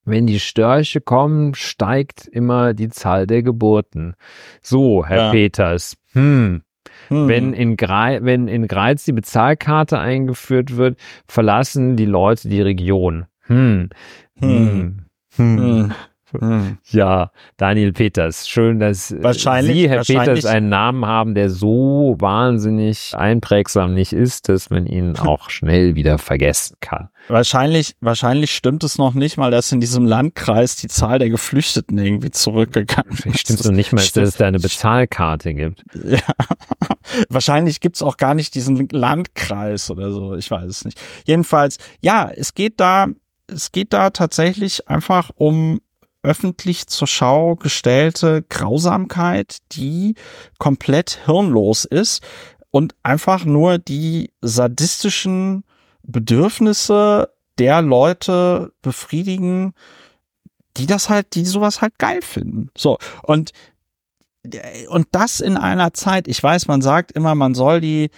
S2: Wenn die Störche kommen, steigt immer die Zahl der Geburten. So, Herr ja. Peters. Hm. Hm. Wenn, in wenn in Greiz die Bezahlkarte eingeführt wird, verlassen die Leute die Region. Hm. Hm. hm. hm. Hm. Ja, Daniel Peters. Schön, dass
S1: wahrscheinlich,
S2: Sie, Herr Peters, einen Namen haben, der so wahnsinnig einprägsam nicht ist, dass man ihn [LAUGHS] auch schnell wieder vergessen kann.
S1: Wahrscheinlich, wahrscheinlich stimmt es noch nicht mal, dass in diesem Landkreis die Zahl der Geflüchteten irgendwie zurückgegangen ist.
S2: Stimmt es noch nicht mal, dass es da eine Bezahlkarte gibt.
S1: Ja. [LAUGHS] Wahrscheinlich gibt es auch gar nicht diesen Landkreis oder so. Ich weiß es nicht. Jedenfalls, ja, es geht da, es geht da tatsächlich einfach um öffentlich zur Schau gestellte Grausamkeit, die komplett hirnlos ist und einfach nur die sadistischen Bedürfnisse der Leute befriedigen, die das halt, die sowas halt geil finden. So. Und, und das in einer Zeit, ich weiß, man sagt immer, man soll die,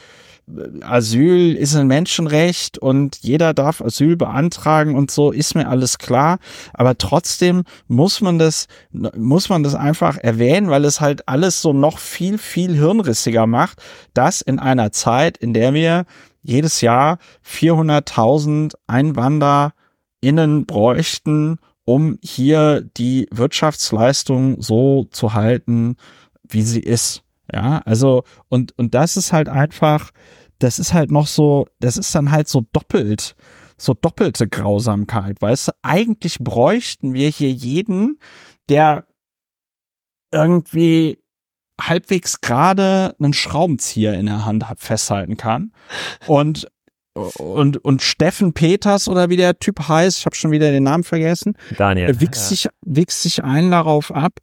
S1: Asyl ist ein Menschenrecht und jeder darf Asyl beantragen und so ist mir alles klar. Aber trotzdem muss man das, muss man das einfach erwähnen, weil es halt alles so noch viel, viel hirnrissiger macht, dass in einer Zeit, in der wir jedes Jahr 400.000 EinwanderInnen bräuchten, um hier die Wirtschaftsleistung so zu halten, wie sie ist. Ja, also, und, und das ist halt einfach, das ist halt noch so, das ist dann halt so doppelt, so doppelte Grausamkeit, weißt du, eigentlich bräuchten wir hier jeden, der irgendwie halbwegs gerade einen Schraubenzieher in der Hand festhalten kann. Und und und Steffen Peters oder wie der Typ heißt, ich habe schon wieder den Namen vergessen,
S2: Daniel.
S1: wichst ja. sich wichst sich ein darauf ab,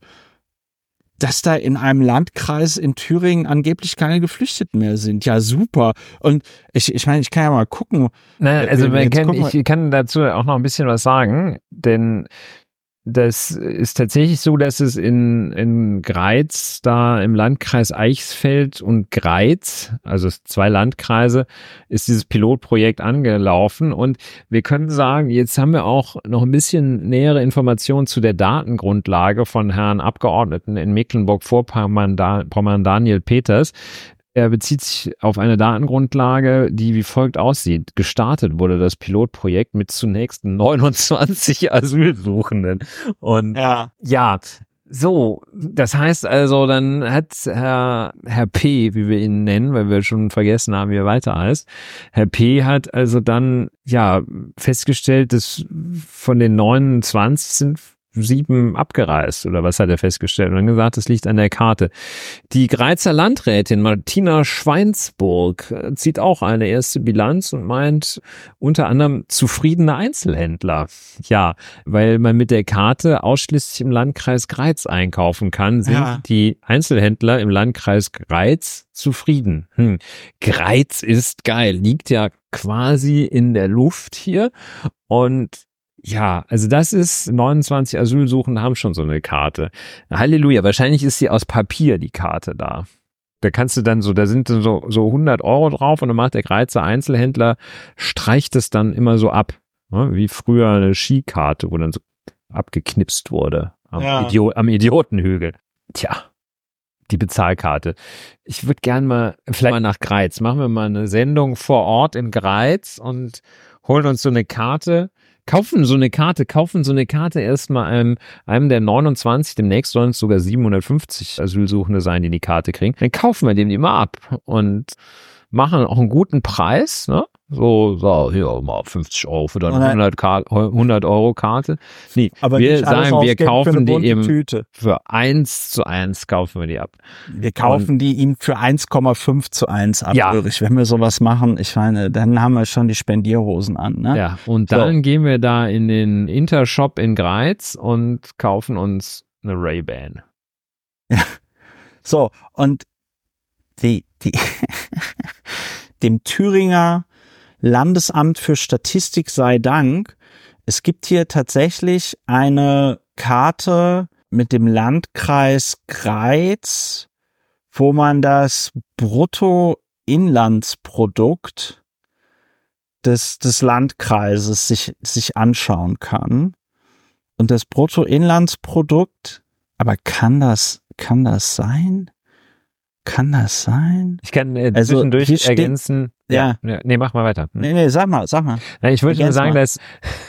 S1: dass da in einem Landkreis in Thüringen angeblich keine Geflüchteten mehr sind. Ja, super. Und ich, ich meine, ich kann ja mal gucken.
S2: Nein, also man kann, ich kann dazu auch noch ein bisschen was sagen, denn das ist tatsächlich so, dass es in, in Greiz, da im Landkreis Eichsfeld und Greiz, also zwei Landkreise, ist dieses Pilotprojekt angelaufen. Und wir können sagen, jetzt haben wir auch noch ein bisschen nähere Informationen zu der Datengrundlage von Herrn Abgeordneten in Mecklenburg-Vorpommern, Daniel Peters. Er bezieht sich auf eine Datengrundlage, die wie folgt aussieht. Gestartet wurde das Pilotprojekt mit zunächst 29 [LAUGHS] Asylsuchenden. Und ja, ja so, das heißt also, dann hat Herr, Herr P., wie wir ihn nennen, weil wir schon vergessen haben, wie er weiter heißt, Herr P. hat also dann, ja, festgestellt, dass von den 29 sind sieben abgereist oder was hat er festgestellt und dann gesagt, es liegt an der Karte. Die Greizer Landrätin Martina Schweinsburg äh, zieht auch eine erste Bilanz und meint unter anderem zufriedene Einzelhändler. Ja, weil man mit der Karte ausschließlich im Landkreis Greiz einkaufen kann, sind ja. die Einzelhändler im Landkreis Greiz zufrieden. Hm. Greiz ist geil, liegt ja quasi in der Luft hier und ja, also das ist 29 Asylsuchende haben schon so eine Karte. Halleluja, wahrscheinlich ist sie aus Papier, die Karte da. Da kannst du dann so, da sind so, so 100 Euro drauf und dann macht der Greizer Einzelhändler, streicht es dann immer so ab. Ne? Wie früher eine Skikarte, wo dann so abgeknipst wurde am, ja. Idiot, am Idiotenhügel. Tja, die Bezahlkarte. Ich würde gern mal, vielleicht mal nach Greiz. Machen wir mal eine Sendung vor Ort in Greiz und holen uns so eine Karte kaufen so eine Karte, kaufen so eine Karte erstmal einem, einem der 29, demnächst sollen es sogar 750 Asylsuchende sein, die die Karte kriegen. Dann kaufen wir dem die mal ab und machen auch einen guten Preis, ne? So, so, hier mal 50 Euro für deine 100, Kar 100 Euro Karte. Nee,
S1: Aber
S2: wir sagen, wir kaufen die eben
S1: Tüte.
S2: für eins zu eins kaufen wir die ab.
S1: Wir kaufen die ihm für 1,5 zu 1 ab,
S2: Ja.
S1: Ulrich. Wenn wir sowas machen, ich meine, dann haben wir schon die Spendierhosen an, ne?
S2: Ja, und
S1: So.
S2: dann gehen wir da in den Intershop in Greiz und kaufen uns eine Ray-Ban.
S1: So, und die, die, [LAUGHS] dem Thüringer Landesamt für Statistik sei Dank, es gibt hier tatsächlich eine Karte mit dem Landkreis Greiz, wo man das Bruttoinlandsprodukt des, des Landkreises sich, sich anschauen kann. Und das Bruttoinlandsprodukt, aber kann das, kann das sein? Kann das sein?
S2: Ich kann äh,
S1: Also,
S2: zwischendurch
S1: steht-
S2: ergänzen.
S1: Ja.
S2: Nee, mach mal weiter. Hm.
S1: Nee, nee, sag mal, sag mal.
S2: Nein, ich wollte nur sagen,
S1: mal.
S2: dass,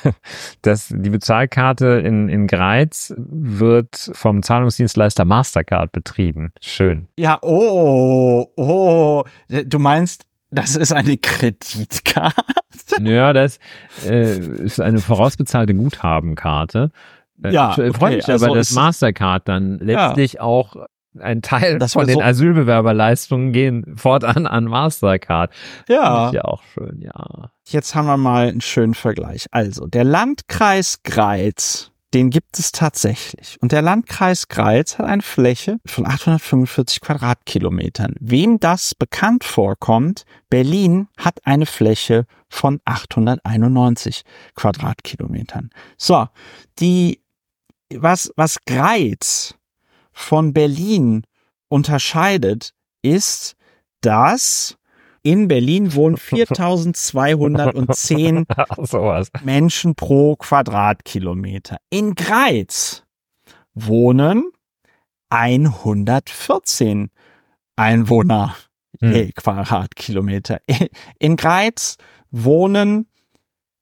S2: [LAUGHS] dass die Bezahlkarte in, in Greiz wird vom Zahlungsdienstleister Mastercard betrieben. Schön.
S1: Ja, oh, oh, du meinst, das ist eine Kreditkarte? [LAUGHS]
S2: Ja, das äh, ist eine vorausbezahlte Guthabenkarte. Äh,
S1: Ja,
S2: ich, äh,
S1: okay,
S2: freue mich
S1: also
S2: aber, dass
S1: es-
S2: Mastercard dann letztlich auch ein Teil
S1: Das
S2: von den
S1: so-
S2: Asylbewerberleistungen gehen fortan an Mastercard.
S1: Ja.
S2: Ist ja auch schön, ja.
S1: Jetzt haben wir mal einen schönen Vergleich. Also, der Landkreis Greiz, den gibt es tatsächlich. Und der Landkreis Greiz hat eine Fläche von 845 Quadratkilometern. Wem das bekannt vorkommt, Berlin hat eine Fläche von 891 Quadratkilometern. So, die, was, was Greiz von Berlin unterscheidet, ist, dass in Berlin wohnen [LAUGHS] 4210 [LAUGHS]
S2: Sowas.
S1: Menschen pro Quadratkilometer. In Greiz wohnen 114 Einwohner
S2: Hm.
S1: je Quadratkilometer. [LAUGHS] In Greiz wohnen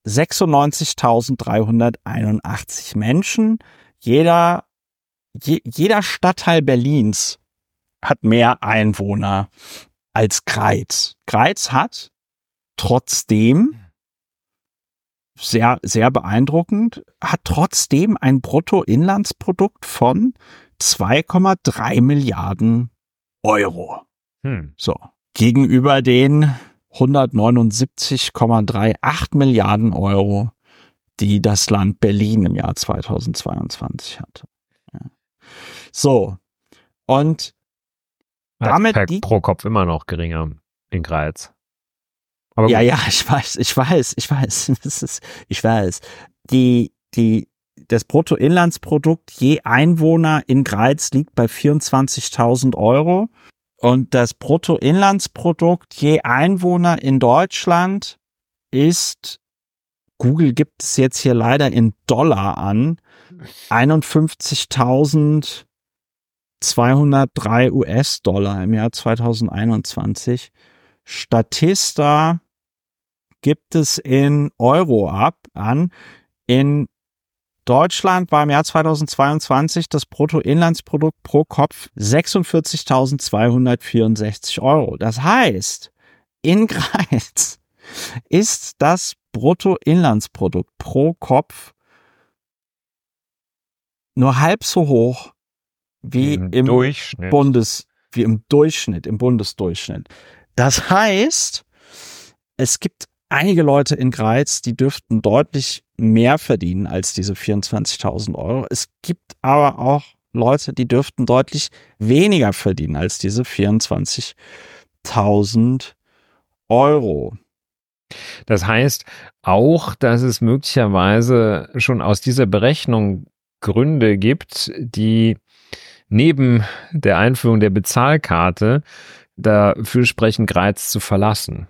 S1: 96.381 Menschen. Jeder, je, jeder Stadtteil Berlins hat mehr Einwohner als Greiz. Greiz hat trotzdem sehr, sehr beeindruckend, hat trotzdem ein Bruttoinlandsprodukt von 2,3 Milliarden Euro.
S2: Hm.
S1: So. Gegenüber den 179,38 Milliarden Euro, die das Land Berlin im Jahr 2022 hatte. So. Und Damit
S2: per, pro Kopf immer noch geringer in Greiz. Aber
S1: Ja,
S2: gut.
S1: ja, ich weiß, ich weiß, ich weiß, [LAUGHS] das ist, ich weiß. Die, die, das Bruttoinlandsprodukt je Einwohner in Greiz liegt bei 24.000 Euro und das Bruttoinlandsprodukt je Einwohner in Deutschland ist, Google gibt es jetzt hier leider in Dollar an, 51.203 US-Dollar im Jahr 2021. Statista gibt es in Euro ab an. In Deutschland war im Jahr 2022 das Bruttoinlandsprodukt pro Kopf 46.264 Euro. Das heißt, in Greiz [LAUGHS] ist das Bruttoinlandsprodukt pro Kopf nur halb so hoch wie
S2: im,
S1: im
S2: Durchschnitt.
S1: Bundes, wie im Durchschnitt, im Bundesdurchschnitt. Das heißt, es gibt einige Leute in Greiz, die dürften deutlich mehr verdienen als diese 24.000 Euro. Es gibt aber auch Leute, die dürften deutlich weniger verdienen als diese 24.000 Euro.
S2: Das heißt auch, dass es möglicherweise schon aus dieser Berechnung Gründe gibt, die neben der Einführung der Bezahlkarte dafür sprechen, Greiz zu verlassen.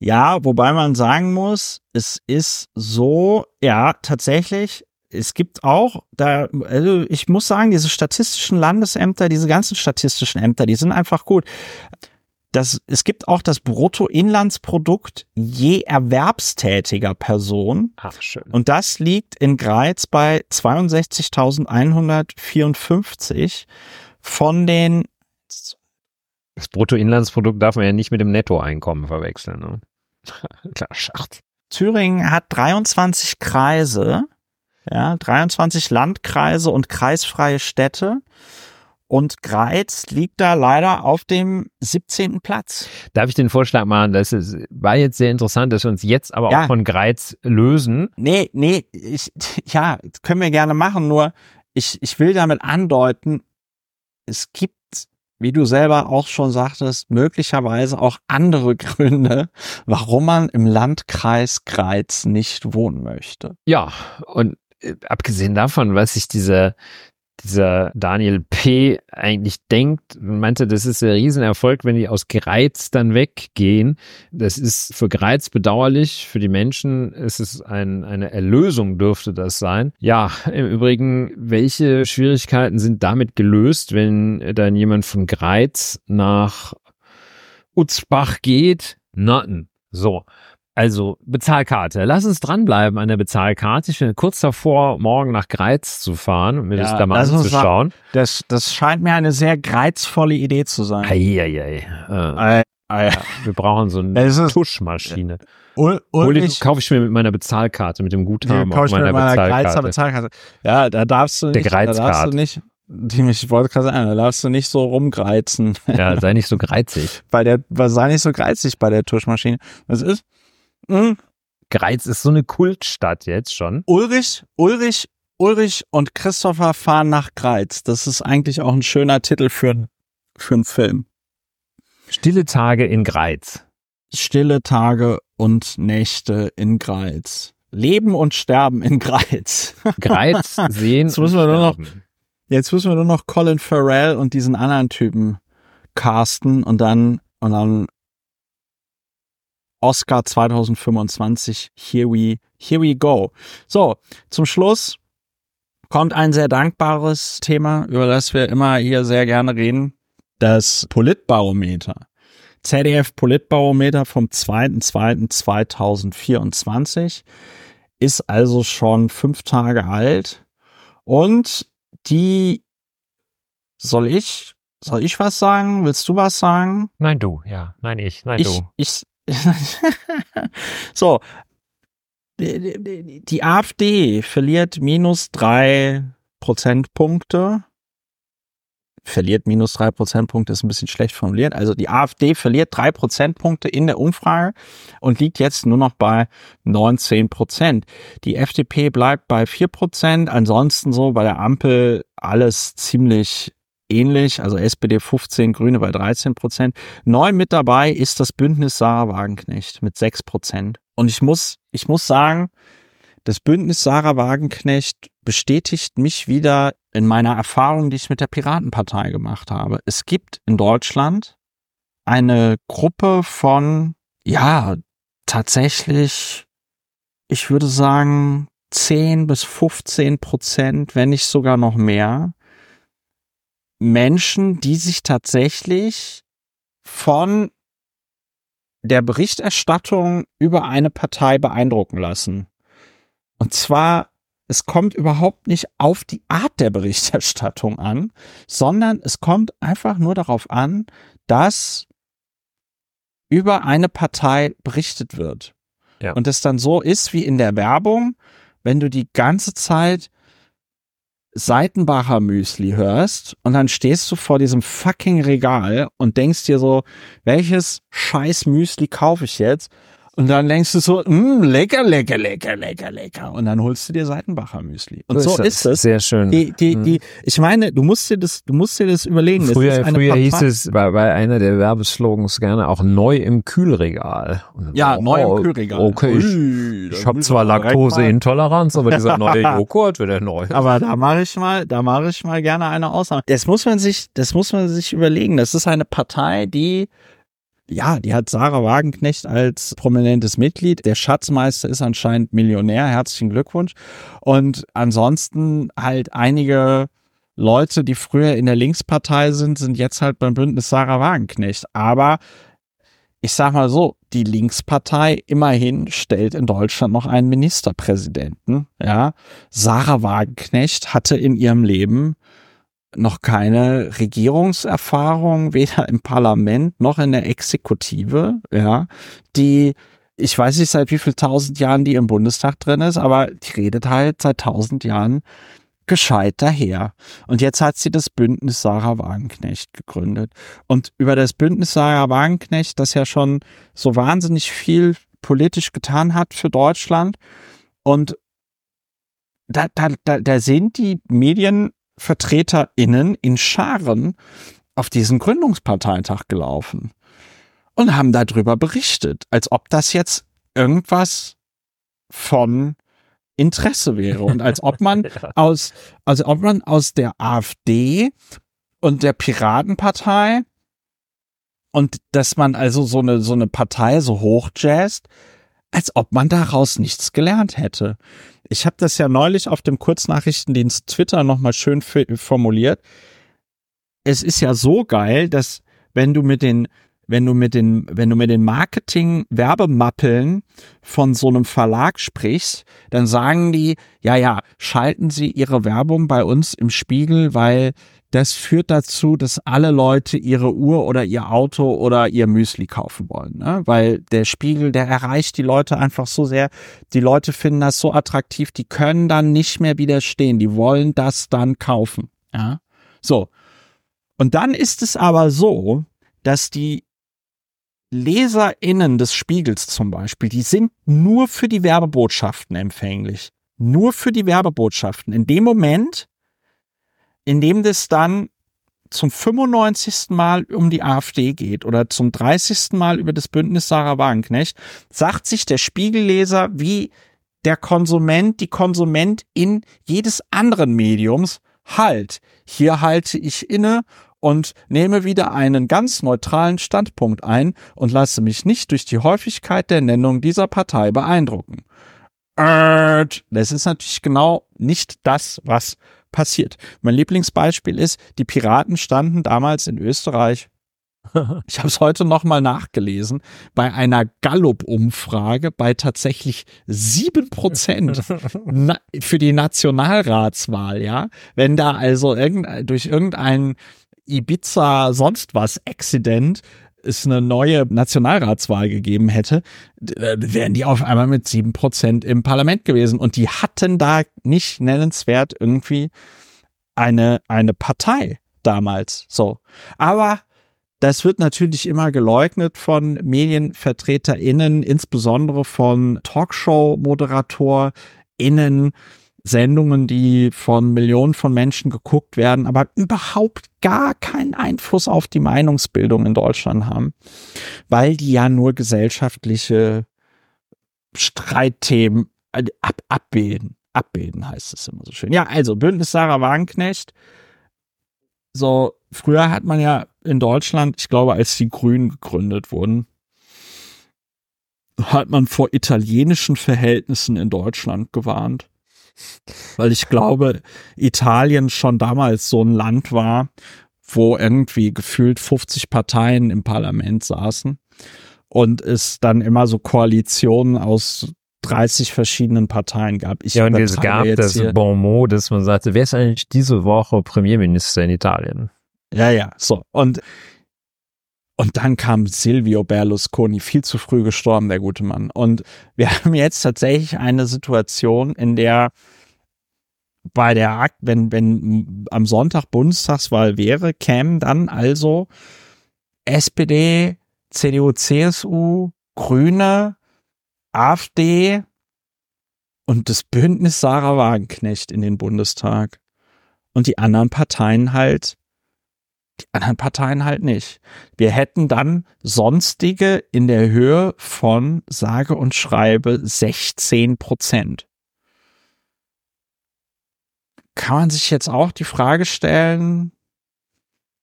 S1: Ja, wobei man sagen muss, es ist so, ja, tatsächlich, es gibt auch, da, also ich muss sagen, diese statistischen Landesämter, diese ganzen statistischen Ämter, die sind einfach gut. Das, es gibt auch das Bruttoinlandsprodukt je erwerbstätiger Person.
S2: Ach, schön.
S1: Und das liegt in Greiz bei 62.154 von den
S2: Das Bruttoinlandsprodukt darf man ja nicht mit dem Nettoeinkommen verwechseln. Ne? [LAUGHS] Klar, Schacht.
S1: Thüringen hat 23 Kreise, ja, 23 Landkreise und kreisfreie Städte. Und Greiz liegt da leider auf dem 17. Platz.
S2: Darf ich den Vorschlag machen? Das ist, war jetzt sehr interessant, dass wir uns jetzt aber
S1: Ja.
S2: auch von Greiz lösen.
S1: Nee, nee, ich, [LAUGHS] ja, können wir gerne machen, nur ich, ich will damit andeuten, es gibt, wie du selber auch schon sagtest, möglicherweise auch andere [LAUGHS] Gründe, warum man im Landkreis Greiz nicht wohnen möchte.
S2: Ja, und äh, abgesehen davon, was sich dieser, dieser Daniel P. eigentlich denkt, meinte, das ist ein Riesenerfolg, wenn die aus Greiz dann weggehen. Das ist für Greiz bedauerlich, für die Menschen ist es ein, eine Erlösung, dürfte das sein. Ja, im Übrigen, welche Schwierigkeiten sind damit gelöst, wenn dann jemand von Greiz nach Utzbach geht? Nothing. So. Also Bezahlkarte. Lass uns dranbleiben an der Bezahlkarte. Ich bin kurz davor, morgen nach Greiz zu fahren und mir das
S1: Ja,
S2: da mal anzuschauen.
S1: Das, das scheint mir eine sehr greizvolle Idee zu sein.
S2: Eieiei. Äh,
S1: Äh, äh,
S2: wir brauchen so eine Tuschmaschine. Hol die,
S1: Ulrich,
S2: kaufe ich mir mit meiner Bezahlkarte, mit dem Guthaben auf
S1: ich
S2: meiner,
S1: mit meiner
S2: Bezahlkarte.
S1: Greizer Bezahlkarte. Ja, da darfst du
S2: Der
S1: nicht, da darfst du nicht, die- ich wollte gerade sagen, da darfst du nicht so rumgreizen.
S2: Ja, sei [LAUGHS] nicht so greizig.
S1: bei der, sei nicht so geizig bei der Tuschmaschine. Was ist? Hm,
S2: Greiz ist so eine Kultstadt jetzt schon.
S1: Ulrich, Ulrich, Ulrich und Christopher fahren nach Greiz. Das ist eigentlich auch ein schöner Titel für, für einen Film.
S2: Stille Tage in Greiz.
S1: Stille Tage und Nächte in Greiz. Leben und Sterben in Greiz. [LAUGHS]
S2: Greiz sehen.
S1: Jetzt müssen wir nur noch-. Jetzt müssen wir nur noch Colin Farrell und diesen anderen Typen casten und dann, und dann Oscar 2025, here we, here we go. So, zum Schluss kommt ein sehr dankbares Thema, über das wir immer hier sehr gerne reden. Das Politbarometer. ZDF Politbarometer vom 2.2.2024 ist also schon fünf Tage alt und die soll ich soll ich was sagen? Willst du was sagen?
S2: Nein, du, ja. Nein, ich. Nein,
S1: ich
S2: du.
S1: ich [LAUGHS] so die, AfD verliert minus drei Prozentpunkte. Verliert minus drei Prozentpunkte ist ein bisschen schlecht formuliert. Also die AfD verliert drei Prozentpunkte in der Umfrage und liegt jetzt nur noch bei 19 Prozent. Die FDP bleibt bei vier Prozent. Ansonsten so bei der Ampel alles ziemlich ähnlich. Also SPD 15, Grüne bei 13 Prozent. Neu mit dabei ist das Bündnis Sarah Wagenknecht mit 6 Prozent. Und ich muss, ich muss sagen, das Bündnis Sarah Wagenknecht bestätigt mich wieder in meiner Erfahrung, die ich mit der Piratenpartei gemacht habe. Es gibt in Deutschland eine Gruppe von, ja, tatsächlich, ich würde sagen, 10 bis 15 Prozent, wenn nicht sogar noch mehr, Menschen, die sich tatsächlich von der Berichterstattung über eine Partei beeindrucken lassen. Und zwar, es kommt überhaupt nicht auf die Art der Berichterstattung an, sondern es kommt einfach nur darauf an, dass über eine Partei berichtet wird.
S2: Ja.
S1: Und es dann so ist wie in der Werbung, wenn du die ganze Zeit Seitenbacher Müsli hörst und dann stehst du vor diesem fucking Regal und denkst dir so, welches scheiß Müsli kaufe ich jetzt? Und dann denkst du so, mm, lecker, lecker, lecker, lecker, lecker. Und dann holst du dir Seitenbacher Müsli. Und so, ist es.
S2: Sehr schön.
S1: Die, die, die, ich meine, du musst dir das, du musst dir das überlegen. Das
S2: Früher,
S1: ist eine
S2: früher hieß es bei, bei einer der Werbeslogans gerne auch neu im Kühlregal.
S1: Ja,
S2: so,
S1: neu
S2: oh,
S1: im Kühlregal.
S2: Okay, ich,
S1: Ui,
S2: ich habe zwar Laktoseintoleranz, aber dieser [LAUGHS] neue Joghurt wird der neu.
S1: Aber da mache ich mal, da mache ich mal gerne eine Ausnahme. Das muss man sich, das muss man sich überlegen. Das ist eine Partei, die ja, die hat Sarah Wagenknecht als prominentes Mitglied. Der Schatzmeister ist anscheinend Millionär. Herzlichen Glückwunsch. Und ansonsten halt einige Leute, die früher in der Linkspartei sind, sind jetzt halt beim Bündnis Sarah Wagenknecht. Aber ich sag mal so, die Linkspartei immerhin stellt in Deutschland noch einen Ministerpräsidenten. Ja, Sarah Wagenknecht hatte in ihrem Leben noch keine Regierungserfahrung, weder im Parlament noch in der Exekutive. Ja, die ich weiß nicht seit wie viel tausend Jahren die im Bundestag drin ist, aber die redet halt seit tausend Jahren gescheit daher. Und jetzt hat sie das Bündnis Sarah Wagenknecht gegründet. Und über das Bündnis Sarah Wagenknecht, das ja schon so wahnsinnig viel politisch getan hat für Deutschland. Und da, da, da, da sind die MedienvertreterInnen in Scharen auf diesen Gründungsparteitag gelaufen und haben darüber berichtet, als ob das jetzt irgendwas von Interesse wäre und als ob man [LAUGHS] ja. aus, also ob man aus der AfD und der Piratenpartei und dass man also so eine, so eine Partei so hochjazzt, als ob man daraus nichts gelernt hätte. Ich habe das ja neulich auf dem Kurznachrichtendienst Twitter nochmal schön formuliert. Es ist ja so geil, dass wenn du mit den wenn du mit den, wenn du mit den Marketing-Werbemappeln von so einem Verlag sprichst, dann sagen die, ja, ja, schalten Sie Ihre Werbung bei uns im Spiegel, weil das führt dazu, dass alle Leute ihre Uhr oder ihr Auto oder ihr Müsli kaufen wollen. Ne? Weil der Spiegel, der erreicht die Leute einfach so sehr. Die Leute finden das so attraktiv, die können dann nicht mehr widerstehen. Die wollen das dann kaufen. Ja, so. Und dann ist es aber so, dass die LeserInnen des Spiegels zum Beispiel, die sind nur für die Werbebotschaften empfänglich. Nur für die Werbebotschaften. In dem Moment, in dem das dann zum 95. Mal um die AfD geht oder zum 30. Mal über das Bündnis Sarah Wagenknecht, sagt sich der Spiegelleser wie der Konsument, die Konsumentin jedes anderen Mediums, halt, hier halte ich inne und nehme wieder einen ganz neutralen Standpunkt ein und lasse mich nicht durch die Häufigkeit der Nennung dieser Partei beeindrucken. Das ist natürlich genau nicht das, was passiert. Mein Lieblingsbeispiel ist, die Piraten standen damals in Österreich [LAUGHS] ich habe es heute nochmal nachgelesen, bei einer Gallup-Umfrage bei tatsächlich sieben Prozent [LAUGHS] für die Nationalratswahl, ja. Wenn da also irgend, durch irgendeinen Ibiza sonst was Accident es eine neue Nationalratswahl gegeben hätte, wären die auf einmal mit sieben Prozent im Parlament gewesen. Und die hatten da nicht nennenswert irgendwie eine, eine Partei damals. So. Aber das wird natürlich immer geleugnet von MedienvertreterInnen, insbesondere von Talkshow-ModeratorInnen, Sendungen, die von Millionen von Menschen geguckt werden, aber überhaupt gar keinen Einfluss auf die Meinungsbildung in Deutschland haben, weil die ja nur gesellschaftliche Streitthemen äh, ab, abbilden. Abbilden heißt es immer so schön. Ja, also Bündnis Sarah Wagenknecht. So, früher hat man ja in Deutschland, ich glaube, als die Grünen gegründet wurden, hat man vor italienischen Verhältnissen in Deutschland gewarnt. Weil ich glaube, Italien schon damals so ein Land war, wo irgendwie gefühlt 50 Parteien im Parlament saßen und es dann immer so Koalitionen aus 30 verschiedenen Parteien gab.
S2: Ich ja, und es gab das Bon mot, dass man sagte, wer ist eigentlich diese Woche Premierminister in Italien?
S1: Ja, ja, so. Und und dann kam Silvio Berlusconi, viel zu früh gestorben, der gute Mann. Und wir [LAUGHS] haben jetzt tatsächlich eine Situation, in der bei der Akt, wenn, wenn am Sonntag Bundestagswahl wäre, kämen dann also SPD, CDU, CSU, Grüne, AfD und das Bündnis Sarah Wagenknecht in den Bundestag. Und die anderen Parteien halt die anderen Parteien halt nicht. Wir hätten dann sonstige in der Höhe von sage und schreibe 16 Prozent. Kann man sich jetzt auch die Frage stellen,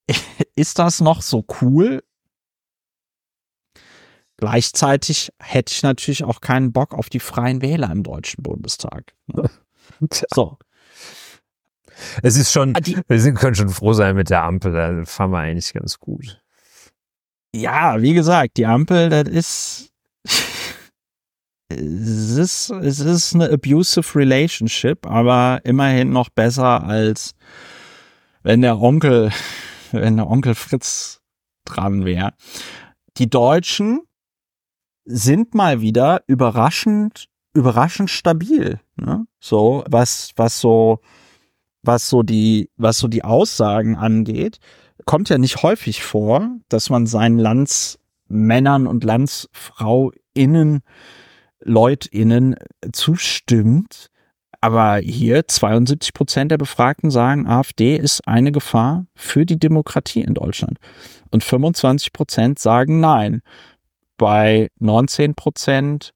S1: [LAUGHS] ist das noch so cool? Gleichzeitig hätte ich natürlich auch keinen Bock auf die freien Wähler im Deutschen Bundestag. [LAUGHS] So.
S2: Es ist schon, ah, die, wir sind, können schon froh sein mit der Ampel, da fahren wir eigentlich ganz gut.
S1: Ja, wie gesagt, die Ampel, das ist, [LAUGHS] es ist, es ist eine abusive relationship, aber immerhin noch besser als wenn der Onkel, [LAUGHS] wenn der Onkel Fritz dran wäre. Die Deutschen sind mal wieder überraschend, überraschend stabil. Ne? So, was, was so, was so die, was so die Aussagen angeht, kommt ja nicht häufig vor, dass man seinen Landsmännern und Landsfrauinnen, Leutinnen zustimmt. Aber hier 72 Prozent der Befragten sagen, AfD ist eine Gefahr für die Demokratie in Deutschland. Und 25 Prozent sagen nein. Bei 19 Prozent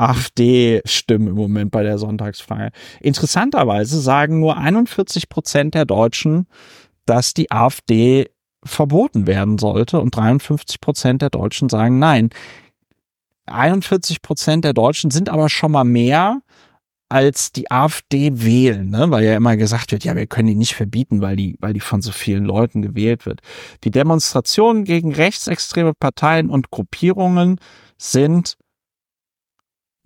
S1: AfD-Stimmen im Moment bei der Sonntagsfrage. Interessanterweise sagen nur 41 Prozent der Deutschen, dass die AfD verboten werden sollte und 53 Prozent der Deutschen sagen nein. 41 Prozent der Deutschen sind aber schon mal mehr als die AfD wählen, ne? weil ja immer gesagt wird, ja, wir können die nicht verbieten, weil die, weil die von so vielen Leuten gewählt wird. Die Demonstrationen gegen rechtsextreme Parteien und Gruppierungen sind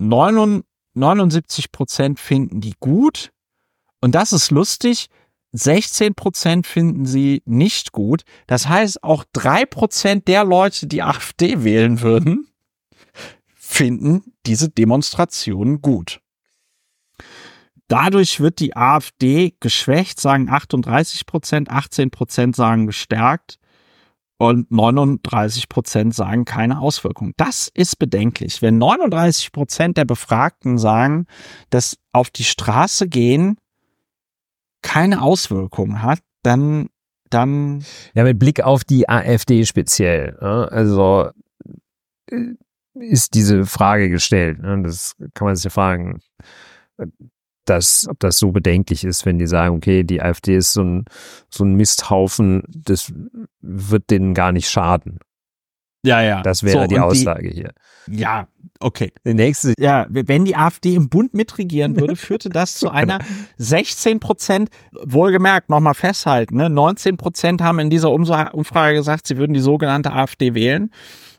S1: 79 Prozent finden die gut. Und das ist lustig. 16 Prozent finden sie nicht gut. Das heißt, auch drei Prozent der Leute, die AfD wählen würden, finden diese Demonstrationen gut. Dadurch wird die AfD geschwächt, sagen 38 Prozent, 18 Prozent sagen gestärkt und 39 Prozent sagen keine Auswirkung. Das ist bedenklich. Wenn 39 Prozent der Befragten sagen, dass auf die Straße gehen keine Auswirkungen hat, dann dann
S2: ja mit Blick auf die AfD speziell. Also äh, ist diese Frage gestellt. Ne? Das kann man sich ja fragen dass, ob das so bedenklich ist, wenn die sagen, okay, die AfD ist so ein, so ein Misthaufen, das wird denen gar nicht schaden.
S1: Ja, ja.
S2: Das wäre so, die Aussage die, hier.
S1: Ja, okay.
S2: Der nächste.
S1: Ja, wenn die AfD im Bund mitregieren würde, führte das zu einer [LAUGHS] 16 Prozent, wohlgemerkt, nochmal festhalten, ne? 19 Prozent haben in dieser Umfrage gesagt, sie würden die sogenannte AfD wählen.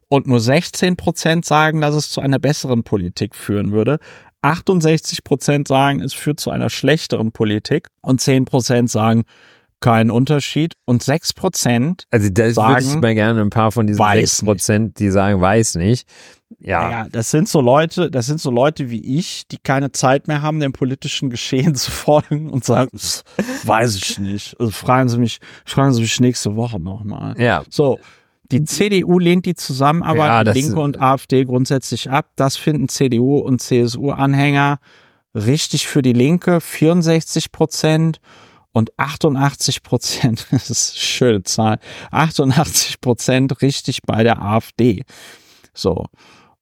S1: Und nur 16 Prozent sagen, dass es zu einer besseren Politik führen würde. 68 Prozent sagen, es führt zu einer schlechteren Politik und 10 Prozent sagen, kein Unterschied und 6 Prozent
S2: Also da würde ich mal gerne ein paar von diesen 6 Prozent, die sagen, weiß nicht. Ja.
S1: ja, das sind so Leute, das sind so Leute wie ich, die keine Zeit mehr haben, dem politischen Geschehen [LAUGHS] zu folgen und sagen, weiß ich nicht. Also fragen Sie mich, fragen Sie mich nächste Woche nochmal.
S2: Ja.
S1: So. Die CDU lehnt die Zusammenarbeit ja, Linke und AfD grundsätzlich ab. Das finden CDU und CSU-Anhänger richtig für die Linke, 64 Prozent und 88 Prozent, [LAUGHS] das ist eine schöne Zahl, 88 Prozent richtig bei der AfD. So.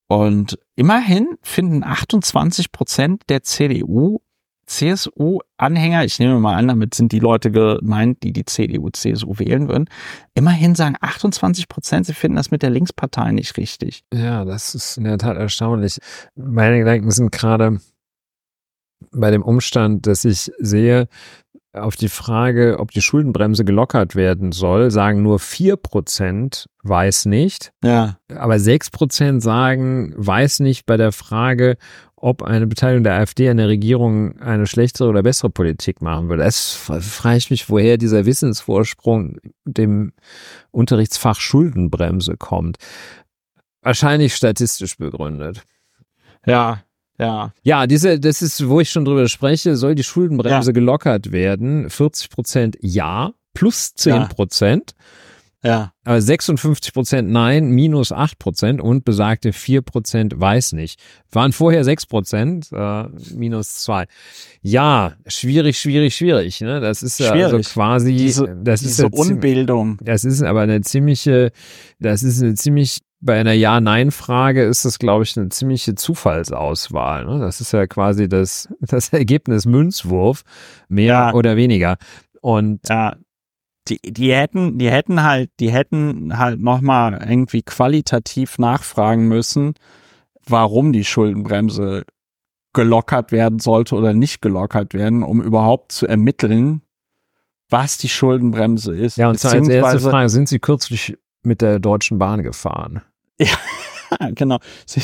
S1: Und immerhin finden 28 Prozent der CDU CSU-Anhänger, ich nehme mal an, damit sind die Leute gemeint, die die CDU, CSU wählen würden, immerhin sagen 28 Prozent, sie finden das mit der Linkspartei nicht richtig.
S2: Ja, das ist in der Tat erstaunlich. Meine Gedanken sind gerade bei dem Umstand, dass ich sehe, auf die Frage, ob die Schuldenbremse gelockert werden soll, sagen nur vier Prozent weiß nicht.
S1: Ja.
S2: Aber sechs Prozent sagen weiß nicht bei der Frage, ob eine Beteiligung der AfD an der Regierung eine schlechtere oder bessere Politik machen würde. Es frage ich mich, woher dieser Wissensvorsprung dem Unterrichtsfach Schuldenbremse kommt. Wahrscheinlich statistisch begründet.
S1: Ja, ja.
S2: Ja, diese, das ist, wo ich schon drüber spreche, soll die Schuldenbremse ja. gelockert werden? 40 Prozent ja, plus 10 Prozent. Ja.
S1: Ja.
S2: Aber 56 Prozent nein, minus 8 Prozent und besagte 4 Prozent weiß nicht. Waren vorher 6 Prozent, äh, minus 2. Ja, schwierig, schwierig, schwierig. Ne? Das ist ja also quasi,
S1: diese,
S2: das
S1: diese
S2: ist
S1: Unbildung.
S2: Das ist aber eine ziemliche, das ist eine ziemlich bei einer Ja-Nein-Frage ist das, glaube ich, eine ziemliche Zufallsauswahl. Ne? Das ist ja quasi das, [LAUGHS] das Ergebnis Münzwurf, mehr ja. oder weniger. Und
S1: ja, die, die hätten, die hätten halt, die hätten halt nochmal irgendwie qualitativ nachfragen müssen, warum die Schuldenbremse gelockert werden sollte oder nicht gelockert werden, um überhaupt zu ermitteln, was die Schuldenbremse ist.
S2: Ja, und zwar als erste Frage, sind Sie kürzlich mit der Deutschen Bahn gefahren? [LAUGHS]
S1: Ja, genau. [LAUGHS]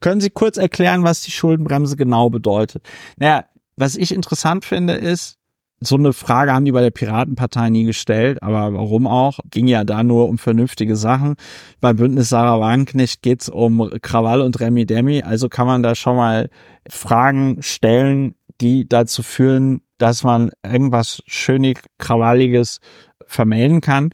S1: Können Sie kurz erklären, was die Schuldenbremse genau bedeutet? Naja, was ich interessant finde, ist, so eine Frage haben die bei der Piratenpartei nie gestellt, aber warum auch? Ging ja da nur um vernünftige Sachen. Bei Bündnis Sarah Wagenknecht geht's um Krawall und Remi Demi, also kann man da schon mal Fragen stellen, die dazu führen, dass man irgendwas schönig Krawalliges vermelden kann.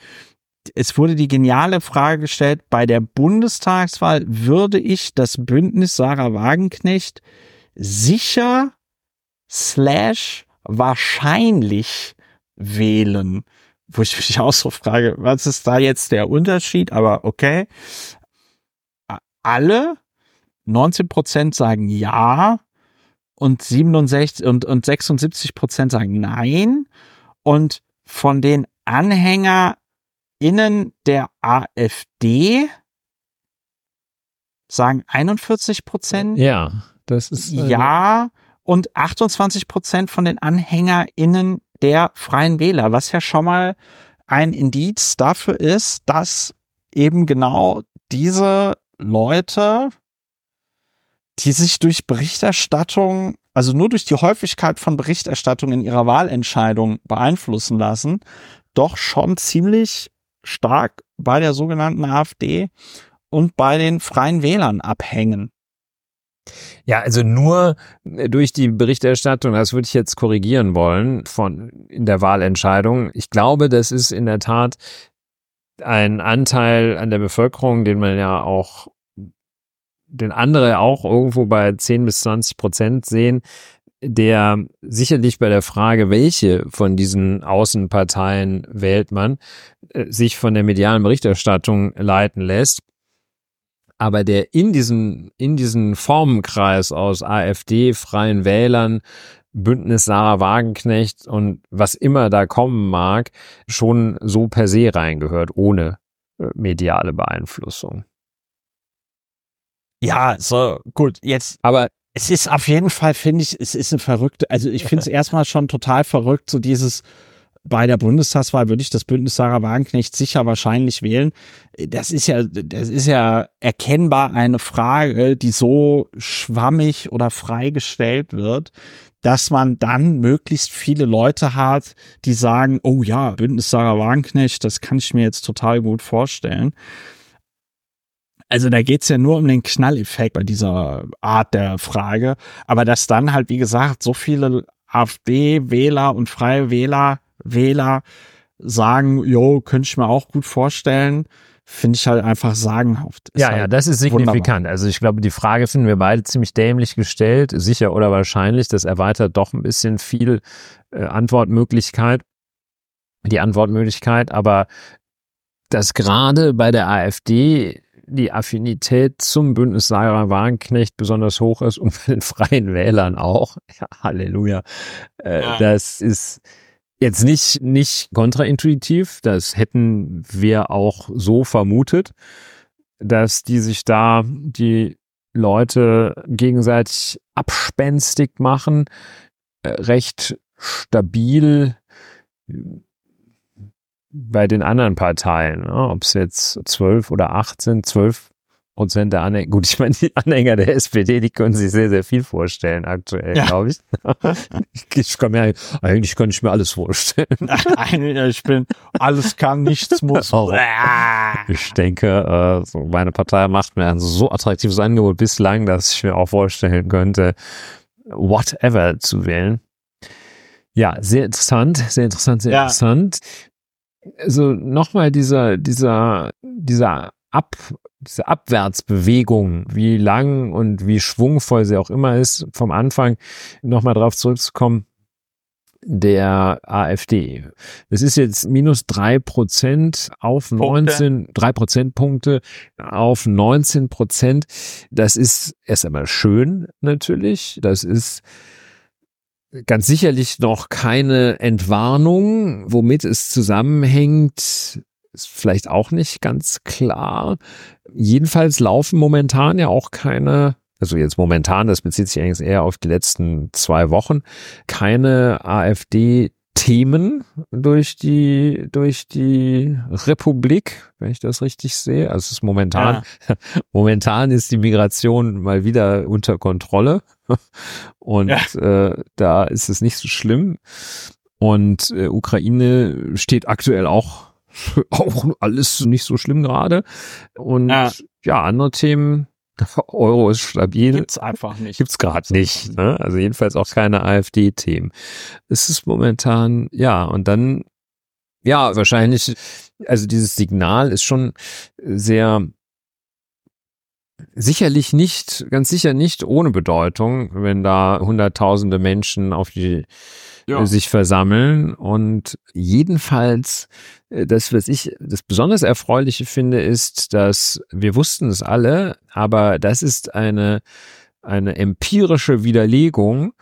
S1: Es wurde die geniale Frage gestellt, bei der Bundestagswahl würde ich das Bündnis Sarah Wagenknecht sicher slash wahrscheinlich wählen. Wo ich mich [LAUGHS] auch so frage, was ist da jetzt der Unterschied? Aber okay. Alle 19 Prozent sagen ja und 67 und, und 76 Prozent sagen nein. Und von den AnhängerInnen der AfD sagen 41 Prozent.
S2: Ja, das ist.
S1: Äh, ja und 28 Prozent von den AnhängerInnen der Freien Wähler, was ja schon mal ein Indiz dafür ist, dass eben genau diese Leute, die sich durch Berichterstattung, also nur durch die Häufigkeit von Berichterstattung in ihrer Wahlentscheidung beeinflussen lassen, doch schon ziemlich stark bei der sogenannten AfD und bei den Freien Wählern abhängen.
S2: Ja, also nur durch die Berichterstattung, das würde ich jetzt korrigieren wollen von in der Wahlentscheidung. Ich glaube, das ist in der Tat ein Anteil an der Bevölkerung, den man ja auch, den andere auch irgendwo bei 10 bis 20 Prozent sehen, der sicherlich bei der Frage, welche von diesen Außenparteien wählt man, äh, sich von der medialen Berichterstattung leiten lässt aber der in diesen, in diesen Formenkreis aus AfD, Freien Wählern, Bündnis Sarah Wagenknecht und was immer da kommen mag, schon so per se reingehört, ohne äh, mediale Beeinflussung.
S1: Ja, so gut, jetzt. Aber es ist auf jeden Fall, finde ich, es ist eine verrückte, also ich finde es [LAUGHS] erstmal schon total verrückt, so dieses, bei der Bundestagswahl würde ich das Bündnis Sarah Wagenknecht sicher wahrscheinlich wählen. Das ist ja, das ist ja erkennbar eine Frage, die so schwammig oder frei gestellt wird, dass man dann möglichst viele Leute hat, die sagen, oh ja, Bündnis Sarah Wagenknecht, das kann ich mir jetzt total gut vorstellen. Also da geht's ja nur um den Knalleffekt bei dieser Art der Frage. Aber dass dann halt, wie gesagt, so viele AfD-Wähler und Freie Wähler Wähler sagen, jo, könnte ich mir auch gut vorstellen, finde ich halt einfach sagenhaft.
S2: Ist ja, halt ja, das ist signifikant. Wunderbar. Also ich glaube, die Frage finden wir beide ziemlich dämlich gestellt, sicher oder wahrscheinlich. Das erweitert doch ein bisschen viel äh, Antwortmöglichkeit, die Antwortmöglichkeit, aber dass gerade bei der AfD die Affinität zum Bündnis Sarah Wagenknecht besonders hoch ist und [LAUGHS] bei den Freien Wählern auch. Ja, Halleluja. Äh, ja. Das ist Jetzt nicht, nicht kontraintuitiv, das hätten wir auch so vermutet, dass die sich da die Leute gegenseitig abspenstig machen, äh, recht stabil bei den anderen Parteien, ne? ob es jetzt zwölf oder acht sind, zwölf Prozent der Anhänger, gut, [LAUGHS] ich meine, die Anhänger der SPD, die können sich sehr, sehr viel vorstellen aktuell, ja. glaube ich. [LAUGHS] ich kann mir, eigentlich kann ich mir alles vorstellen. [LAUGHS]
S1: ich bin, alles kann, nichts muss. Oh.
S2: Ich denke, äh, meine Partei macht mir ein so attraktives Angebot bislang, dass ich mir auch vorstellen könnte, whatever zu wählen. Ja, sehr interessant, sehr interessant, sehr ja. interessant. Also nochmal dieser, dieser, dieser Ab, diese Abwärtsbewegung, wie lang und wie schwungvoll sie auch immer ist, vom Anfang nochmal drauf zurückzukommen, der AfD. Das ist jetzt minus drei Prozent auf Punkte. 19, drei Prozentpunkte auf 19 Prozent. Das ist erst einmal schön natürlich. Das ist ganz sicherlich noch keine Entwarnung, womit es zusammenhängt, ist vielleicht auch nicht ganz klar. Jedenfalls laufen momentan ja auch keine, also jetzt momentan, das bezieht sich eigentlich eher auf die letzten zwei Wochen, keine AfD Themen durch die, durch die Republik, wenn ich das richtig sehe. Also es ist momentan, ja. [LAUGHS] momentan ist die Migration mal wieder unter Kontrolle. [LAUGHS] Und ja. äh, da ist es nicht so schlimm. Und äh, Ukraine steht aktuell auch, [LAUGHS] auch alles nicht so schlimm gerade. Und ja. ja, andere Themen, [LAUGHS] Euro ist stabil.
S1: Gibt's einfach nicht.
S2: Gibt's gerade nicht. Ne? Also jedenfalls auch keine AfD-Themen. Es ist momentan, ja, und dann, ja, wahrscheinlich, also dieses Signal ist schon sehr, sicherlich nicht, ganz sicher nicht ohne Bedeutung, wenn da hunderttausende Menschen auf die ja. sich versammeln. Und jedenfalls, äh, das, was ich das besonders Erfreuliche finde, ist, dass wir wussten es alle, aber das ist eine, eine empirische Widerlegung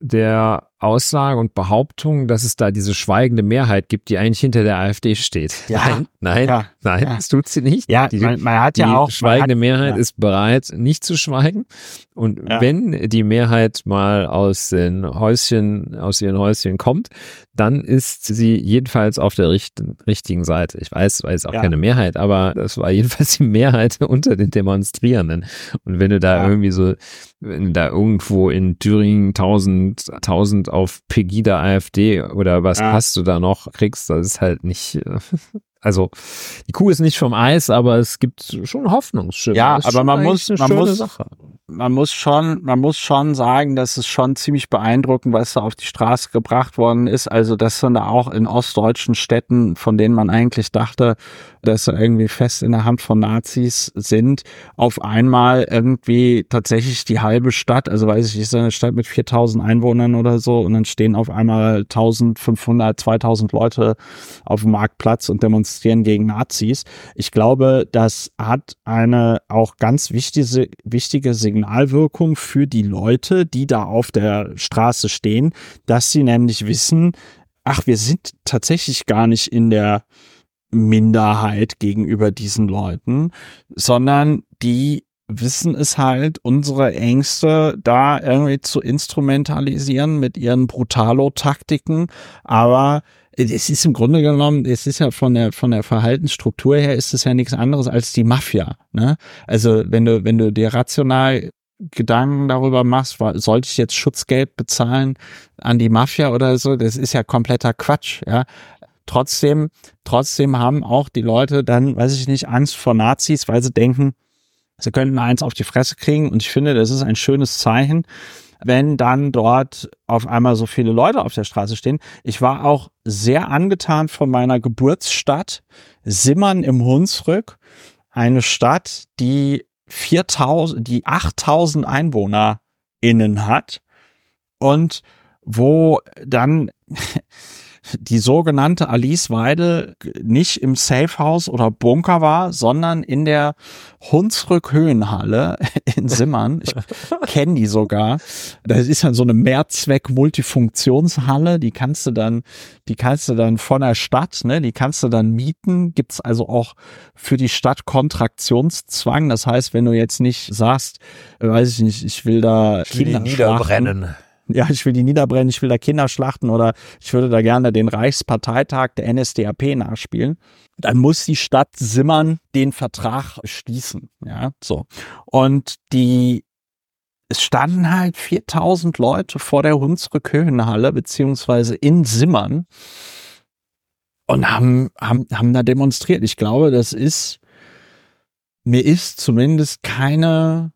S2: der Aussage und Behauptung, dass es da diese schweigende Mehrheit gibt, die eigentlich hinter der AfD steht.
S1: Ja,
S2: nein, nein,
S1: ja,
S2: nein,
S1: ja.
S2: das tut sie nicht.
S1: Ja,
S2: die,
S1: man, man hat ja
S2: die
S1: auch
S2: schweigende
S1: hat,
S2: Mehrheit ist bereit, nicht zu schweigen. Und wenn die Mehrheit mal aus den Häuschen, aus ihren Häuschen kommt, dann ist sie jedenfalls auf der richten, richtigen Seite. Ich weiß, es war jetzt auch keine Mehrheit, aber das war jedenfalls die Mehrheit [LAUGHS] unter den Demonstrierenden. Und wenn du da irgendwie so, wenn da irgendwo in Thüringen 1000, 1000 auf Pegida AfD oder was
S1: Ja.
S2: hast du da noch kriegst, das ist halt nicht, [LAUGHS] also die Kuh ist nicht vom Eis, aber es gibt schon Hoffnungsschimmer.
S1: Ja, aber man muss- man muss-
S2: Sache.
S1: man muss schon, man muss schon sagen, dass es schon ziemlich beeindruckend, was da auf die Straße gebracht worden ist. Also das sind da auch in ostdeutschen Städten, von denen man eigentlich dachte, sie irgendwie fest in der Hand von Nazis sind, auf einmal irgendwie tatsächlich die halbe Stadt, also weiß ich, ist eine Stadt mit 4000 Einwohnern oder so und dann stehen auf einmal 1500, 2000 Leute auf dem Marktplatz und demonstrieren gegen Nazis. Ich glaube, das hat eine auch ganz wichtige, wichtige Signalwirkung für die Leute, die da auf der Straße stehen, dass sie nämlich wissen, ach, wir sind tatsächlich gar nicht in der Minderheit gegenüber diesen Leuten, sondern die wissen es halt, unsere Ängste da irgendwie zu instrumentalisieren mit ihren Brutalo-Taktiken. Aber es ist im Grunde genommen, es ist ja von der, von der Verhaltensstruktur her ist es ja nichts anderes als die Mafia. Ne? Also wenn du, wenn du dir rational Gedanken darüber machst, sollte ich jetzt Schutzgeld bezahlen an die Mafia oder so, das ist ja kompletter Quatsch, ja. Trotzdem, trotzdem haben auch die Leute dann, weiß ich nicht, Angst vor Nazis, weil sie denken, sie könnten eins auf die Fresse kriegen. Und ich finde, das ist ein schönes Zeichen, wenn dann dort auf einmal so viele Leute auf der Straße stehen. Ich war auch sehr angetan von meiner Geburtsstadt Simmern im Hunsrück, eine Stadt, die 4000, die 8000 Einwohner innen hat und wo dann [LAUGHS] die sogenannte Alice Weide nicht im Safehouse oder Bunker war, sondern in der Hunsrück Höhenhalle [LAUGHS] in Simmern. Ich kenne die sogar. Das ist dann so eine Mehrzweck-Multifunktionshalle. Die kannst du dann, die kannst du dann von der Stadt, ne, die kannst du dann mieten. Gibt's also auch für die Stadt Kontraktionszwang. Das heißt, wenn du jetzt nicht sagst, äh, weiß ich nicht, ich will da Kinder schlachten, [LAUGHS] ja, ich will die niederbrennen, ich will da Kinder schlachten oder ich würde da gerne den Reichsparteitag der NSDAP nachspielen, dann muss die Stadt Simmern den Vertrag schließen. Ja, so. Und die, es standen halt 4000 Leute vor der Hunsrück Höhenhalle, beziehungsweise in Simmern und haben, haben, haben da demonstriert. Ich glaube, das ist, mir ist zumindest keine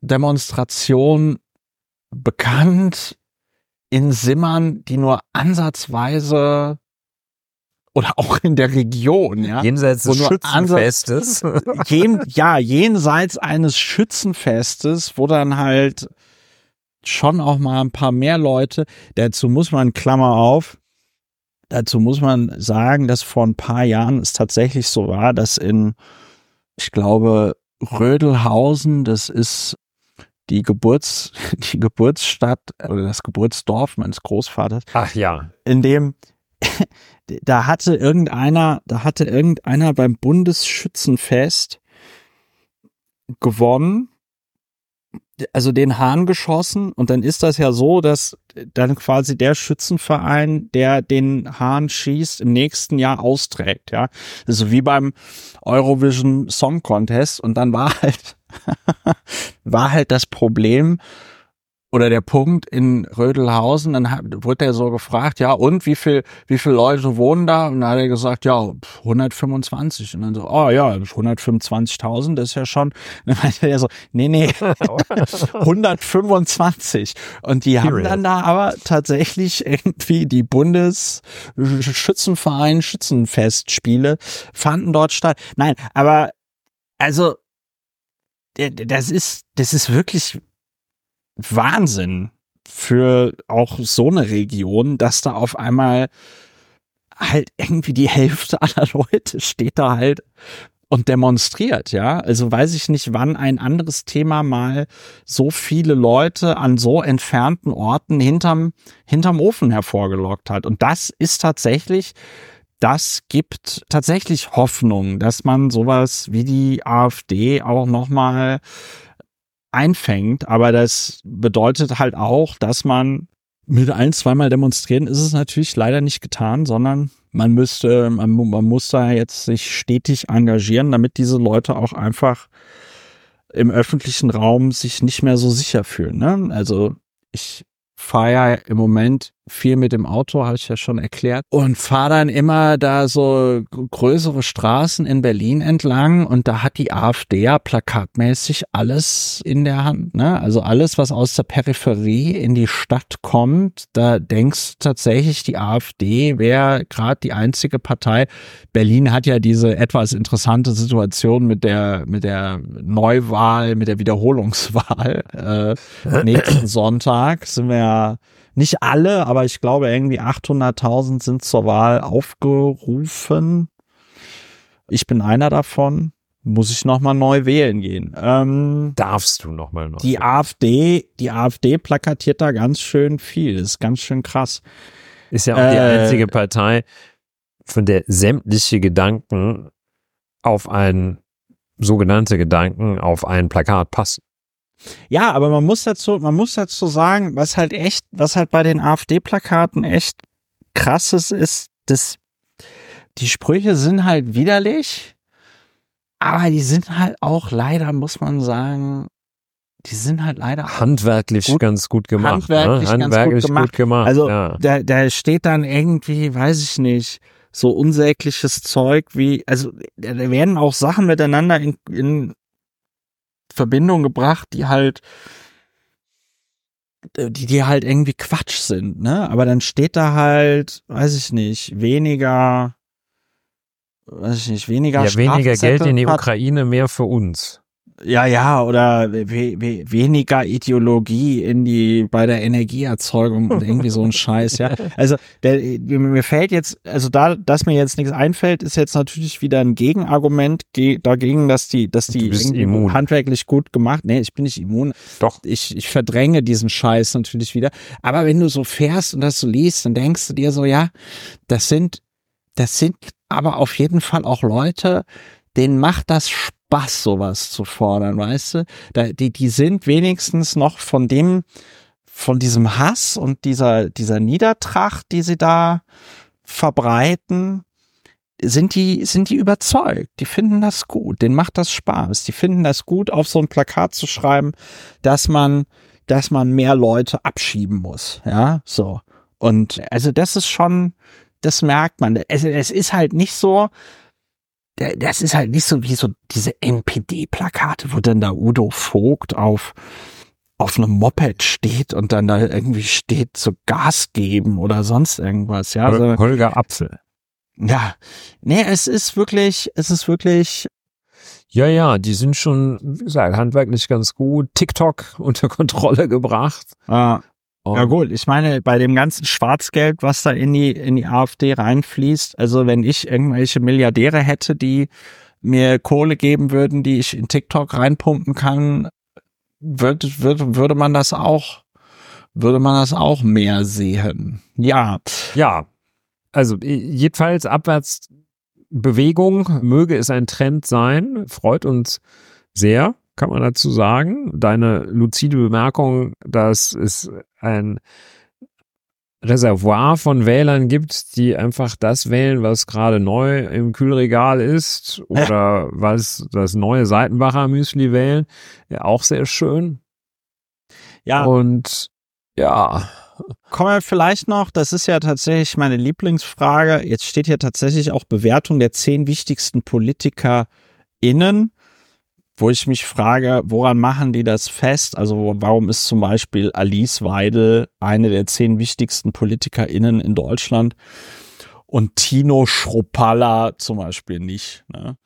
S1: Demonstration bekannt in Simmern, die nur ansatzweise oder auch in der Region, ja.
S2: Jenseits des Schützenfestes.
S1: Jen, ja, jenseits eines Schützenfestes, wo dann halt schon auch mal ein paar mehr Leute, dazu muss man, Klammer auf, dazu muss man sagen, dass vor ein paar Jahren es tatsächlich so war, dass in, ich glaube, Rödelhausen, das ist die Geburts, [LAUGHS] die Geburtsstadt oder das Geburtsdorf meines Großvaters,
S2: Ach ja.
S1: in dem [LAUGHS] da hatte irgendeiner, da hatte irgendeiner beim Bundesschützenfest gewonnen also den Hahn geschossen und dann ist das ja so, dass dann quasi der Schützenverein, der den Hahn schießt, im nächsten Jahr austrägt, ja. Also wie beim Eurovision Song Contest und dann war [LAUGHS] halt, [LAUGHS] war halt das Problem, oder der Punkt in Rödelhausen, dann hat, wurde er so gefragt, ja, und wie viel, wie viele Leute wohnen da? Und dann hat er gesagt, ja, 125. Und dann so, oh ja, 125.000, das ist ja schon. Und [LAUGHS] dann meinte er so, nee, nee, [LAUGHS] 125. Und die haben dann da aber tatsächlich irgendwie die Bundesschützenverein Schützenfestspiele fanden dort statt. Nein, aber also das ist, das ist wirklich Wahnsinn für auch so eine Region, dass da auf einmal halt irgendwie die Hälfte aller [LAUGHS] Leute steht da halt und demonstriert, ja. Also weiß ich nicht, wann ein anderes Thema mal so viele Leute an so entfernten Orten hinterm, hinterm Ofen hervorgelockt hat. Und das ist tatsächlich, das gibt tatsächlich Hoffnung, dass man sowas wie die AfD auch nochmal einfängt, aber das bedeutet halt auch, dass man mit ein, zweimal demonstrieren ist es natürlich leider nicht getan, sondern man müsste, man, man muss da jetzt sich stetig engagieren, damit diese Leute auch einfach im öffentlichen Raum sich nicht mehr so sicher fühlen. Ne? Also ich fahre ja im Moment viel mit dem Auto, habe ich ja schon erklärt, und fahre dann immer da so größere Straßen in Berlin entlang und da hat die AfD ja plakatmäßig alles in der Hand, ne? Also alles, was aus der Peripherie in die Stadt kommt, da denkst du tatsächlich, die AfD wäre gerade die einzige Partei. Berlin hat ja diese etwas interessante Situation mit der mit der Neuwahl, mit der Wiederholungswahl. Äh, [CLEARS THROAT] nächsten Sonntag sind wir ja nicht alle, aber ich glaube irgendwie 800.000 sind zur Wahl aufgerufen. Ich bin einer davon. Muss ich nochmal neu wählen gehen? Ähm,
S2: Darfst du nochmal neu?
S1: Die AfD, die AfD plakatiert da ganz schön viel. Das ist ganz schön krass.
S2: Ist ja auch die äh, einzige Partei, von der sämtliche Gedanken auf ein sogenannte Gedanken auf ein Plakat passen.
S1: Ja, aber man muss dazu, man muss dazu sagen, was halt echt, was halt bei den AfD-Plakaten echt krasses ist, dass die Sprüche sind halt widerlich, aber die sind halt auch leider, muss man sagen, die sind halt leider
S2: handwerklich gut, ganz gut gemacht.
S1: Ne? Handwerklich,
S2: ne? handwerklich
S1: gut gemacht. Gut gemacht also ja. da, da steht dann irgendwie, weiß ich nicht, so unsägliches Zeug wie, also da werden auch Sachen miteinander in, in Verbindung gebracht, die halt die, die halt irgendwie Quatsch sind, ne? Aber dann steht da halt, weiß ich nicht, weniger, weiß ich nicht, weniger
S2: Ja, weniger Geld in die Ukraine, mehr für uns
S1: ja, ja, oder we we weniger Ideologie in die, bei der Energieerzeugung und irgendwie so ein [LAUGHS] Scheiß, ja. Also, der, mir fällt jetzt, also da, dass mir jetzt nichts einfällt, ist jetzt natürlich wieder ein Gegenargument ge dagegen, dass die, dass die handwerklich gut gemacht, nee, ich bin nicht immun. Doch. Ich, ich verdränge diesen Scheiß natürlich wieder. Aber wenn du so fährst und das so liest, dann denkst du dir so, ja, das sind, das sind aber auf jeden Fall auch Leute, denen macht das Spaß, sowas zu fordern, weißt du? Da, die, die sind wenigstens noch von dem, von diesem Hass und dieser, dieser Niedertracht, die sie da verbreiten, sind die, sind die überzeugt. Die finden das gut. Denen macht das Spaß. Die finden das gut, auf so ein Plakat zu schreiben, dass man, dass man mehr Leute abschieben muss. Ja, so. Und also das ist schon, das merkt man. Es, es ist halt nicht so, das ist halt nicht so wie so diese NPD-Plakate, wo dann da Udo Vogt auf, auf einem Moped steht und dann da irgendwie steht so Gas geben oder sonst irgendwas, ja.
S2: Also, Holger Apfel.
S1: Ja, nee, es ist wirklich, es ist wirklich.
S2: Ja, ja, die sind schon, wie gesagt, handwerklich ganz gut. TikTok [LAUGHS] unter Kontrolle gebracht.
S1: Ah. Und ja gut, ich meine, bei dem ganzen Schwarzgeld, was da in die, in die AfD reinfließt, also wenn ich irgendwelche Milliardäre hätte, die mir Kohle geben würden, die ich in TikTok reinpumpen kann, würde, würde, würde man das auch, würde man das auch mehr sehen. Ja.
S2: Ja. Also jedenfalls Abwärtsbewegung möge es ein Trend sein, freut uns sehr. Kann man dazu sagen. Deine luzide Bemerkung, dass es ein Reservoir von Wählern gibt, die einfach das wählen, was gerade neu im Kühlregal ist [LAUGHS] oder ja. was das neue Seitenbacher Müsli wählen. Ja, auch sehr schön.
S1: Ja.
S2: Und ja.
S1: Kommen wir vielleicht noch, das ist ja tatsächlich meine Lieblingsfrage. Jetzt steht hier tatsächlich auch Bewertung der zehn wichtigsten PolitikerInnen wo ich mich frage, woran machen die das fest? Also warum ist zum Beispiel Alice Weidel eine der zehn wichtigsten PolitikerInnen in Deutschland und Tino Schruppalla zum Beispiel nicht? Ne?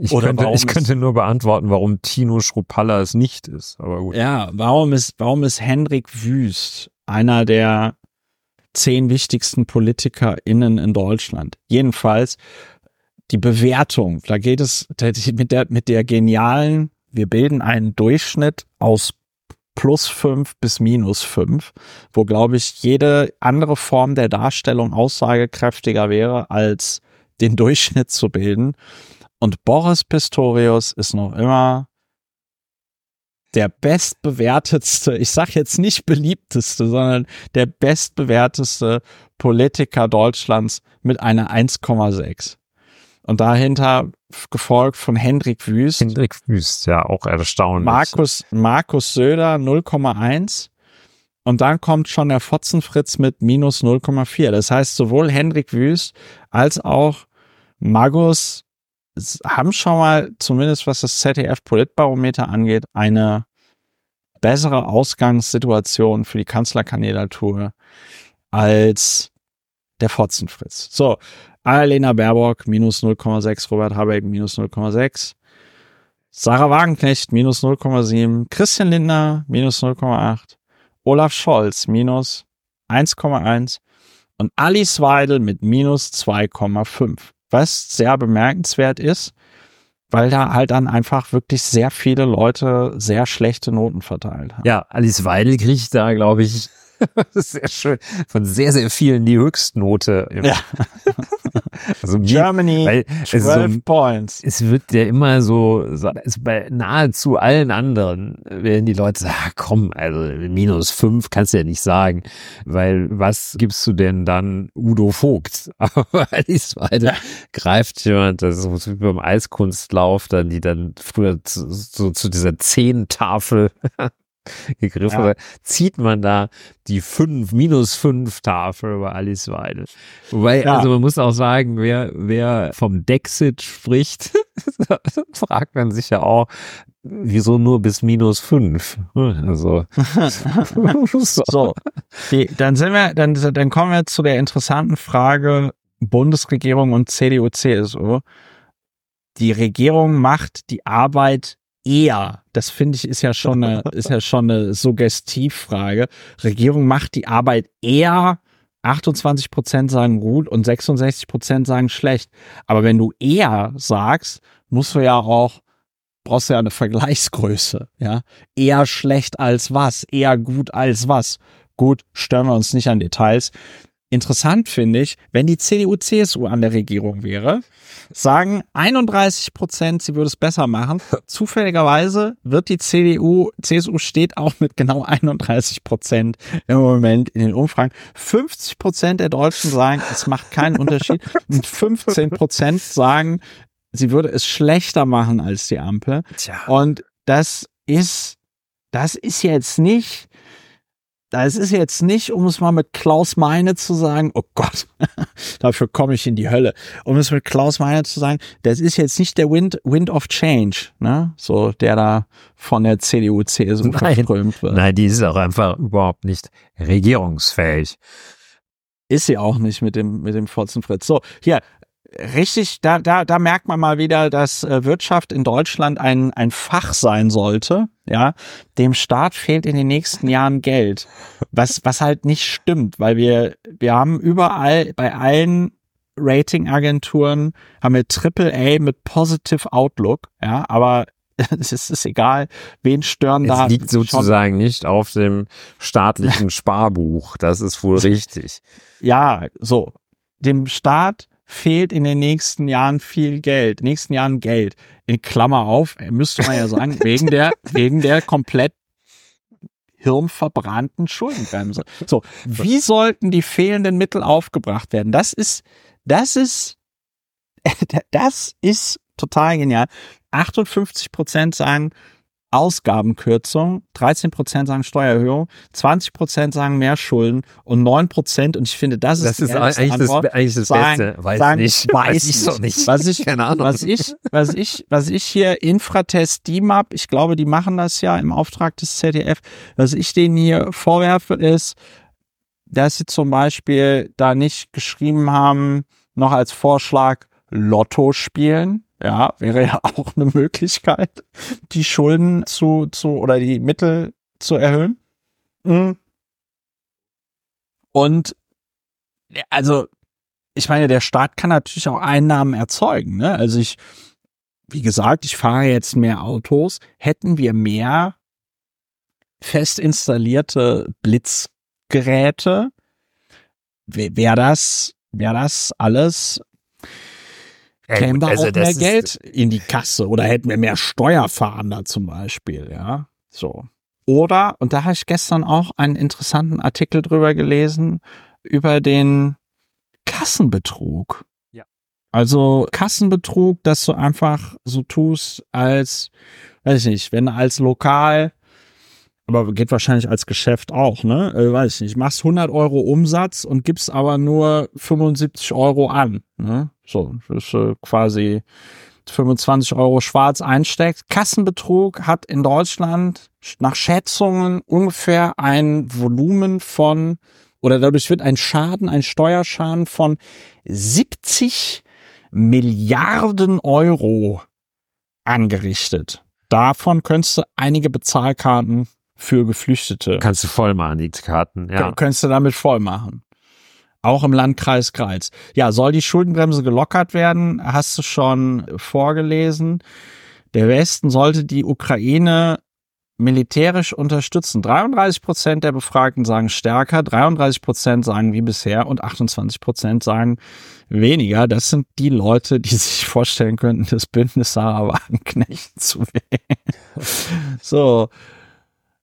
S2: Ich, Oder könnte, ich könnte nur beantworten, warum Tino Schruppalla es nicht ist, aber gut.
S1: Ja, warum ist, warum ist Henrik Wüst einer der zehn wichtigsten PolitikerInnen in Deutschland? Jedenfalls die Bewertung, da geht es mit der, mit der genialen, wir bilden einen Durchschnitt aus plus fünf bis minus fünf, wo, glaube ich, jede andere Form der Darstellung aussagekräftiger wäre, als den [LAUGHS] Durchschnitt zu bilden. Und Boris Pistorius ist noch immer der bestbewertetste, ich sage jetzt nicht beliebteste, sondern der bestbewerteste Politiker Deutschlands mit einer 1,6. Und dahinter gefolgt von Hendrik Wüst.
S2: Hendrik Wüst, ja, auch erstaunlich.
S1: Markus, Markus Söder 0,1. Und dann kommt schon der Fotzenfritz mit minus 0,4. Das heißt, sowohl Hendrik Wüst als auch Magus haben schon mal, zumindest was das ZDF-Politbarometer angeht, eine bessere Ausgangssituation für die Kanzlerkandidatur als der Fotzenfritz. So, Annalena Baerbock minus 0,6, Robert Habeck minus 0,6, Sarah Wagenknecht minus 0,7, Christian Lindner minus 0,8, Olaf Scholz minus 1,1 und Alice Weidel mit minus 2,5. Was sehr bemerkenswert ist, weil da halt dann einfach wirklich sehr viele Leute sehr schlechte Noten verteilt haben.
S2: Ja, Alice Weidel kriegt da, glaube ich, [LAUGHS] sehr schön. Von sehr, sehr vielen die Höchstnote.
S1: Ja. [LAUGHS]
S2: also
S1: Germany, weil 12 so, Points.
S2: Es wird ja immer so, also bei nahezu allen anderen werden die Leute sagen, ah, komm, also minus fünf kannst du ja nicht sagen, weil was gibst du denn dann Udo Vogt? [LAUGHS] Aber Weide ja. greift jemand, das ist wie beim Eiskunstlauf, dann die dann früher zu, so zu dieser Zehntafel gegriffen, ja. zieht man da die fünf, minus fünf Tafel über Alice Weidel. Wobei, ja. also man muss auch sagen, wer, wer vom Dexit spricht, [LAUGHS] fragt man sich ja auch, wieso nur bis minus fünf? Also. [LAUGHS]
S1: so. Die, dann sind wir, dann, dann kommen wir zu der interessanten Frage Bundesregierung und CDU, CSU. Die Regierung macht die Arbeit eher, das finde ich ist ja schon eine, [LAUGHS] ist ja schon eine Suggestivfrage. Regierung macht die Arbeit eher 28 Prozent sagen gut und 66 Prozent sagen schlecht. Aber wenn du eher sagst, musst du ja auch, brauchst du ja eine Vergleichsgröße, ja. Eher schlecht als was, eher gut als was. Gut, stören wir uns nicht an Details. Interessant finde ich, wenn die CDU-CSU an der Regierung wäre, sagen 31 Prozent, sie würde es besser machen. [LAUGHS] Zufälligerweise wird die CDU, CSU steht auch mit genau 31 Prozent im Moment in den Umfragen. 50 Prozent der Deutschen sagen, es macht keinen Unterschied. Und 15 Prozent sagen, sie würde es schlechter machen als die Ampel. Tja. Und das ist, das ist jetzt nicht, das ist jetzt nicht, um es mal mit Klaus Meine zu sagen, oh Gott, [LAUGHS] dafür komme ich in die Hölle. Um es mit Klaus Meine zu sagen, das ist jetzt nicht der Wind, Wind of Change, ne? So, der da von der CDU, CSU verströmt wird.
S2: Nein, die ist auch einfach überhaupt nicht regierungsfähig.
S1: Ist sie auch nicht mit dem, mit dem Fotzenfritz. So, hier, richtig, da, da, da merkt man mal wieder, dass äh, Wirtschaft in Deutschland ein, ein Fach sein sollte. Ja, dem Staat fehlt in den nächsten Jahren Geld, was, was halt nicht stimmt, weil wir, wir haben überall bei allen Ratingagenturen haben wir Triple A mit Positive Outlook, ja, aber [LAUGHS] es ist egal, wen stören es da.
S2: Es liegt sozusagen nicht auf dem staatlichen [LAUGHS] Sparbuch. Das ist wohl richtig.
S1: Ja, so. Dem Staat fehlt in den nächsten Jahren viel Geld, nächsten Jahren Geld. In Klammer auf, müsste man ja sagen, [LAUGHS] wegen der, wegen der komplett hirnverbrannten Schuldenbremse. So, wie sollten die fehlenden Mittel aufgebracht werden? Das ist, das ist, [LAUGHS] das ist total genial. 58 Prozent sagen, Ausgabenkürzung, 13 Prozent sagen Steuererhöhung, 20 Prozent sagen mehr Schulden und 9 Prozent, und ich finde, das ist,
S2: das ist eigentlich, Antwort, das, eigentlich das sagen, Beste. Weiß sagen, nicht. Weiß, weiß ich doch nicht.
S1: Was ich, Keine Ahnung. Was ich, was ich, was ich hier Infratest DIMAP, ich glaube, die machen das ja im Auftrag des ZDF, was ich denen hier vorwerfe, ist, dass sie zum Beispiel da nicht geschrieben haben, noch als Vorschlag Lotto spielen ja, wäre ja [LAUGHS] auch eine Möglichkeit, die Schulden zu, zu oder die Mittel zu erhöhen. Mhm. Und also, ich meine, der Staat kann natürlich auch Einnahmen erzeugen. Ne? Also ich, wie gesagt, ich fahre jetzt mehr Autos. Hätten wir mehr fest installierte Blitzgeräte, wäre das, wäre das alles ja, käme da also auch mehr Geld in die Kasse oder hätten wir mehr Steuerfahnder zum Beispiel, ja. So. Oder, und da habe ich gestern auch einen interessanten Artikel drüber gelesen, über den Kassenbetrug. Ja. Also Kassenbetrug, dass du einfach so tust, als, weiß ich nicht, wenn als lokal aber geht wahrscheinlich als Geschäft auch, ne? Äh, weiß ich nicht. Machst 100 Euro Umsatz und gibst aber nur 75 Euro an. Ne? So, das ist äh, quasi 25 Euro schwarz einsteckt. Kassenbetrug hat in Deutschland nach Schätzungen ungefähr ein Volumen von, oder dadurch wird ein Schaden, ein Steuerschaden von 70 Milliarden Euro angerichtet. Davon könntest du einige Bezahlkarten für Geflüchtete.
S2: Kannst du voll machen, die Karten, ja.
S1: Könntest du damit voll machen. Auch im Landkreis Kreis. Ja, soll die Schuldenbremse gelockert werden? Hast du schon vorgelesen. Der Westen sollte die Ukraine militärisch unterstützen. 33 Prozent der Befragten sagen stärker, 33 Prozent sagen wie bisher und 28 Prozent sagen weniger. Das sind die Leute, die [LAUGHS] sich vorstellen könnten, das Bündnis Sarah Wagenknecht zu [LAUGHS] wählen. so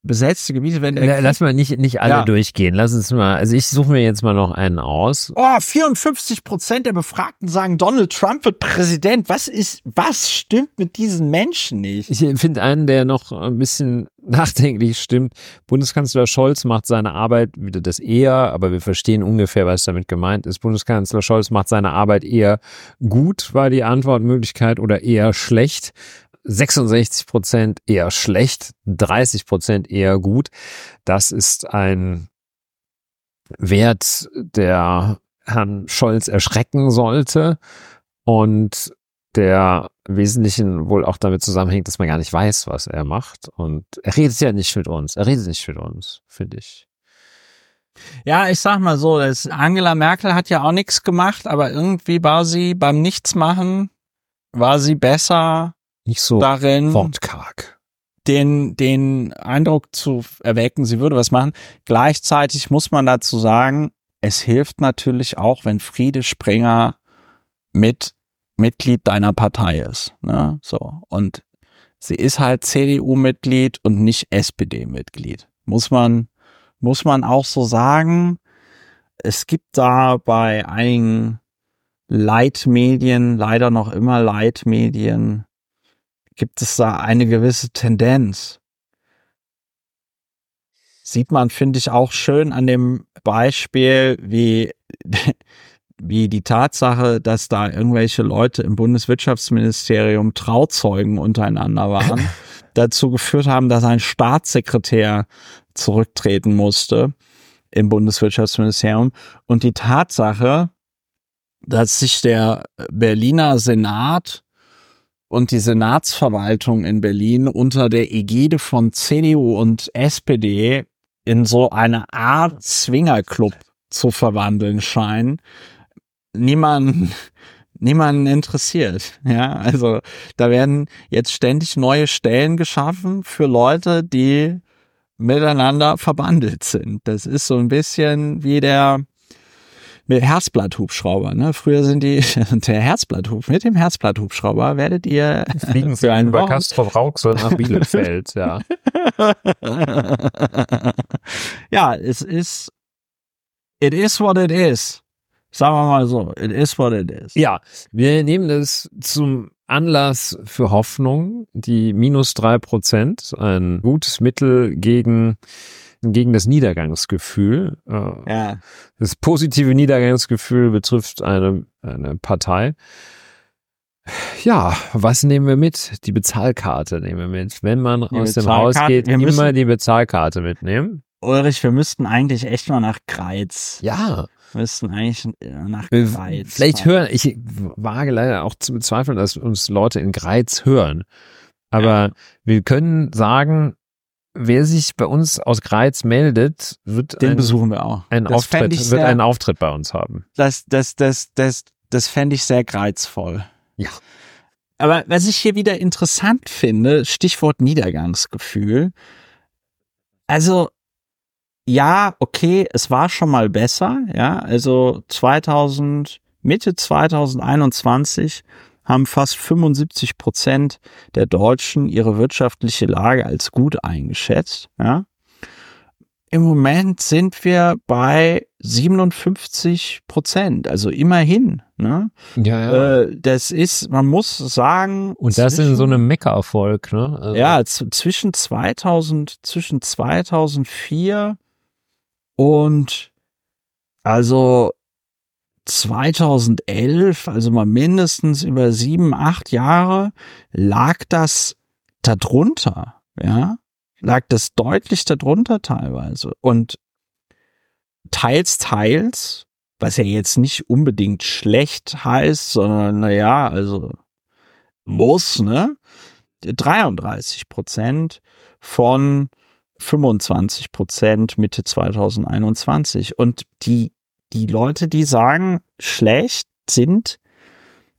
S1: besetzte Gebiete werden.
S2: Lass mal nicht, nicht alle ja. durchgehen. Lass uns mal, also ich suche mir jetzt mal noch einen aus.
S1: Oh, 54 Prozent der Befragten sagen, Donald Trump wird Präsident. Was ist, was stimmt mit diesen Menschen nicht?
S2: Ich finde einen, der noch ein bisschen nachdenklich stimmt. Bundeskanzler Scholz macht seine Arbeit, wieder das eher, aber wir verstehen ungefähr, was damit gemeint ist. Bundeskanzler Scholz macht seine Arbeit eher gut, war die Antwortmöglichkeit, oder eher schlecht. 66 Prozent eher schlecht, 30 Prozent eher gut. Das ist ein Wert, der Herrn Scholz erschrecken sollte und der Wesentlichen wohl auch damit zusammenhängt, dass man gar nicht weiß, was er macht. Und er redet ja nicht mit uns. Er redet nicht mit uns, finde ich.
S1: Ja, ich sag mal so, Angela Merkel hat ja auch nichts gemacht, aber irgendwie war sie beim Nichtsmachen, war sie besser
S2: nicht so
S1: darin,
S2: wortkarg.
S1: Den, den Eindruck zu erwecken, sie würde was machen. Gleichzeitig muss man dazu sagen, es hilft natürlich auch, wenn Friede Springer mit Mitglied deiner Partei ist. Ne? So. Und sie ist halt CDU-Mitglied und nicht SPD-Mitglied. Muss man, muss man auch so sagen. Es gibt da bei einigen Leitmedien, leider noch immer Leitmedien, gibt es da eine gewisse Tendenz. Sieht man, finde ich, auch schön an dem Beispiel, wie, [LAUGHS] wie die Tatsache, dass da irgendwelche Leute im Bundeswirtschaftsministerium Trauzeugen untereinander waren, [LAUGHS] dazu geführt haben, dass ein Staatssekretär zurücktreten musste im Bundeswirtschaftsministerium. Und die Tatsache, dass sich der Berliner Senat und die Senatsverwaltung in Berlin unter der Ägide von CDU und SPD in so eine Art Zwingerclub zu verwandeln scheinen. Niemand, [LAUGHS] niemanden interessiert. Ja, also da werden jetzt ständig neue Stellen geschaffen für Leute, die miteinander verbandelt sind. Das ist so ein bisschen wie der mit Herzblatthubschrauber, ne? Früher sind die, [LAUGHS] der Herzblatthub, mit dem Herzblatthubschrauber werdet ihr
S2: fliegen für einen über Castro Rauxel nach Bielefeld, ja. [LAUGHS]
S1: ja, es ist, it is what it is. Sagen wir mal so, it is what it is.
S2: Ja, wir nehmen das zum Anlass für Hoffnung, die minus drei Prozent, ein gutes Mittel gegen gegen das Niedergangsgefühl.
S1: Äh, ja.
S2: Das positive Niedergangsgefühl betrifft eine, eine Partei. Ja, was nehmen wir mit? Die Bezahlkarte nehmen wir mit. Wenn man die aus dem Haus geht, immer die Bezahlkarte mitnehmen.
S1: Ulrich, wir müssten eigentlich echt mal nach Greiz.
S2: Ja.
S1: Wir müssten eigentlich nach Greiz.
S2: Vielleicht hören, ich wage leider auch zu bezweifeln, dass uns Leute in Greiz hören. Aber ja. wir können sagen, wer sich bei uns aus Greiz meldet, wird
S1: den ein, besuchen wir auch.
S2: Ein Auftritt, sehr, wird einen Auftritt bei uns haben.
S1: Das, das, das, das, das fände ich sehr greizvoll.
S2: Ja.
S1: Aber was ich hier wieder interessant finde, Stichwort Niedergangsgefühl. Also, ja, okay, es war schon mal besser, ja, also 2000, Mitte 2021 haben fast 75 Prozent der Deutschen ihre wirtschaftliche Lage als gut eingeschätzt. Ja. Im Moment sind wir bei 57 Prozent, also immerhin. Ne?
S2: Ja, ja.
S1: Äh, das ist, man muss sagen.
S2: Und das ist so einem Meckerfolg, ne?
S1: Also ja, zwischen 2000, zwischen 2004 und also 2011, also mal mindestens über sieben, acht Jahre, lag das darunter, ja, lag das deutlich darunter teilweise und teils, teils, was ja jetzt nicht unbedingt schlecht heißt, sondern naja, also muss, ne, 33 Prozent von 25 Prozent Mitte 2021 und die die Leute, die sagen, schlecht, sind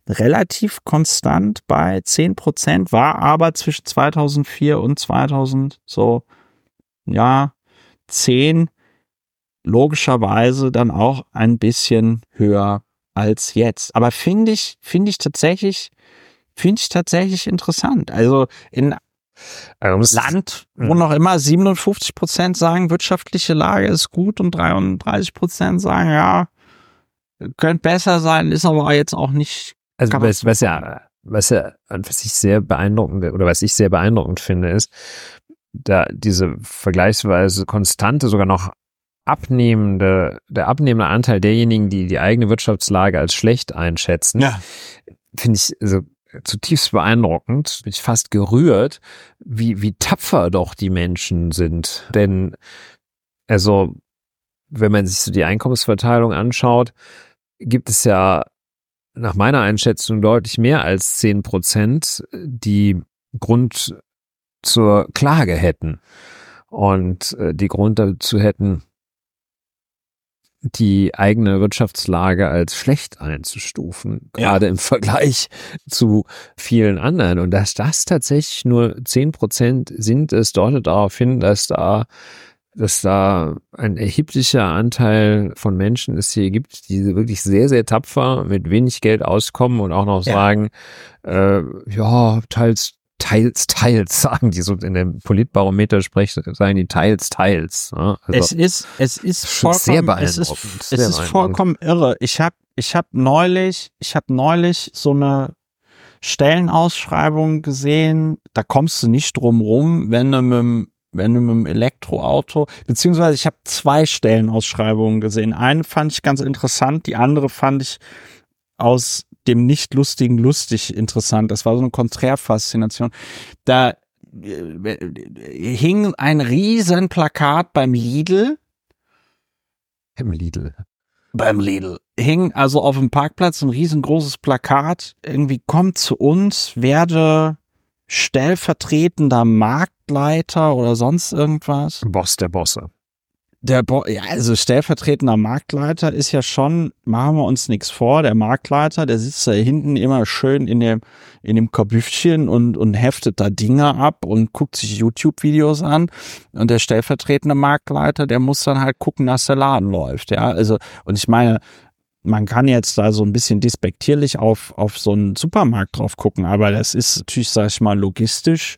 S1: relativ konstant bei 10 Prozent, war aber zwischen 2004 und 2000 so, ja, 10 logischerweise dann auch ein bisschen höher als jetzt. Aber finde ich, finde ich tatsächlich, finde ich tatsächlich interessant. Also in also Land, wo noch immer 57 Prozent sagen, wirtschaftliche Lage ist gut und 33 Prozent sagen, ja, könnte besser sein, ist aber jetzt auch nicht.
S2: Also was, was ja, was ja, was ich sehr beeindruckend oder was ich sehr beeindruckend finde, ist, da diese vergleichsweise konstante, sogar noch abnehmende, der abnehmende Anteil derjenigen, die die eigene Wirtschaftslage als schlecht einschätzen,
S1: ja.
S2: finde ich, also zutiefst beeindruckend, bin ich fast gerührt, wie, wie tapfer doch die Menschen sind. Denn, also, wenn man sich so die Einkommensverteilung anschaut, gibt es ja nach meiner Einschätzung deutlich mehr als zehn Prozent, die Grund zur Klage hätten und äh, die Grund dazu hätten, die eigene Wirtschaftslage als schlecht einzustufen, gerade ja. im Vergleich zu vielen anderen. Und dass das tatsächlich nur zehn Prozent sind, es deutet darauf hin, dass da dass da ein erheblicher Anteil von Menschen es hier gibt, die wirklich sehr, sehr tapfer mit wenig Geld auskommen und auch noch ja. sagen, äh, ja, teils teils, teils, [LAUGHS] sagen die so in dem Politbarometer sprechen, sagen die teils, teils.
S1: Also es ist, es ist vollkommen,
S2: sehr beeindruckend.
S1: Es ist, es ist vollkommen irre. Ich habe, ich habe neulich, ich habe neulich so eine Stellenausschreibung gesehen. Da kommst du nicht drum rum, wenn du mit wenn du mit dem Elektroauto, beziehungsweise ich habe zwei Stellenausschreibungen gesehen. Eine fand ich ganz interessant, die andere fand ich aus dem nicht lustigen lustig interessant. Das war so eine Konträrfaszination. Da äh, hing ein riesen Plakat beim Lidl.
S2: Im Lidl.
S1: Beim Lidl. Hing also auf dem Parkplatz ein riesengroßes Plakat. Irgendwie kommt zu uns, werde stellvertretender Marktleiter oder sonst irgendwas.
S2: Boss der Bosse
S1: der Bo ja, also stellvertretender Marktleiter ist ja schon, machen wir uns nichts vor, der Marktleiter, der sitzt da hinten immer schön in dem, in dem Kabüffchen und, und heftet da Dinge ab und guckt sich YouTube-Videos an. Und der stellvertretende Marktleiter, der muss dann halt gucken, dass der Laden läuft, ja. Also, und ich meine, man kann jetzt da so ein bisschen despektierlich auf, auf so einen Supermarkt drauf gucken, aber das ist natürlich, sag ich mal, logistisch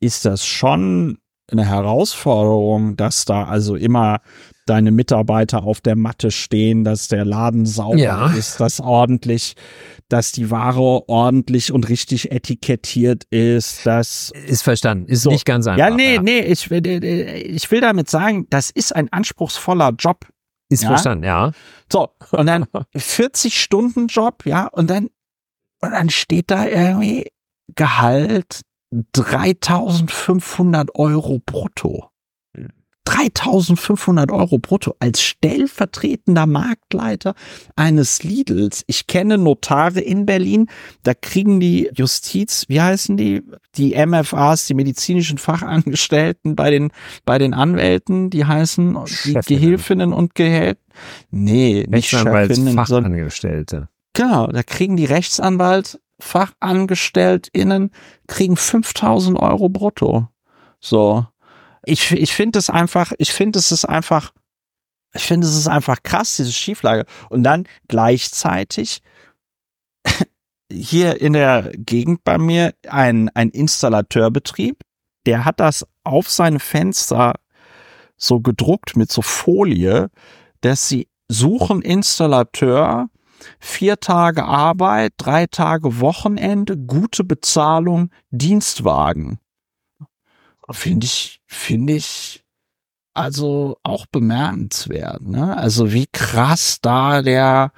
S1: ist das schon eine Herausforderung, dass da also immer deine Mitarbeiter auf der Matte stehen, dass der Laden sauber ja. ist, dass ordentlich, dass die Ware ordentlich und richtig etikettiert ist, das
S2: ist verstanden, ist so. nicht ganz einfach.
S1: Ja, nee, ja. nee, ich, ich will damit sagen, das ist ein anspruchsvoller Job.
S2: Ist ja? verstanden, ja.
S1: So, und dann 40 Stunden Job, ja, und dann und dann steht da irgendwie Gehalt 3500 Euro brutto. 3500 Euro brutto als stellvertretender Marktleiter eines Lidls. Ich kenne Notare in Berlin, da kriegen die Justiz, wie heißen die? Die MFAs, die medizinischen Fachangestellten bei den, bei den Anwälten, die heißen die Gehilfinnen und Gehilfen. Nee, nicht Chefinnen,
S2: Fachangestellte.
S1: Genau, da kriegen die Rechtsanwalt FachangestelltInnen kriegen 5000 Euro brutto. So. Ich, ich finde es einfach, ich finde es ist einfach, ich finde es ist einfach krass, diese Schieflage. Und dann gleichzeitig hier in der Gegend bei mir ein, ein Installateurbetrieb, der hat das auf seine Fenster so gedruckt mit so Folie, dass sie suchen Installateur Vier Tage Arbeit, drei Tage Wochenende, gute Bezahlung, Dienstwagen. Finde ich, finde ich also auch bemerkenswert. Ne? Also wie krass da der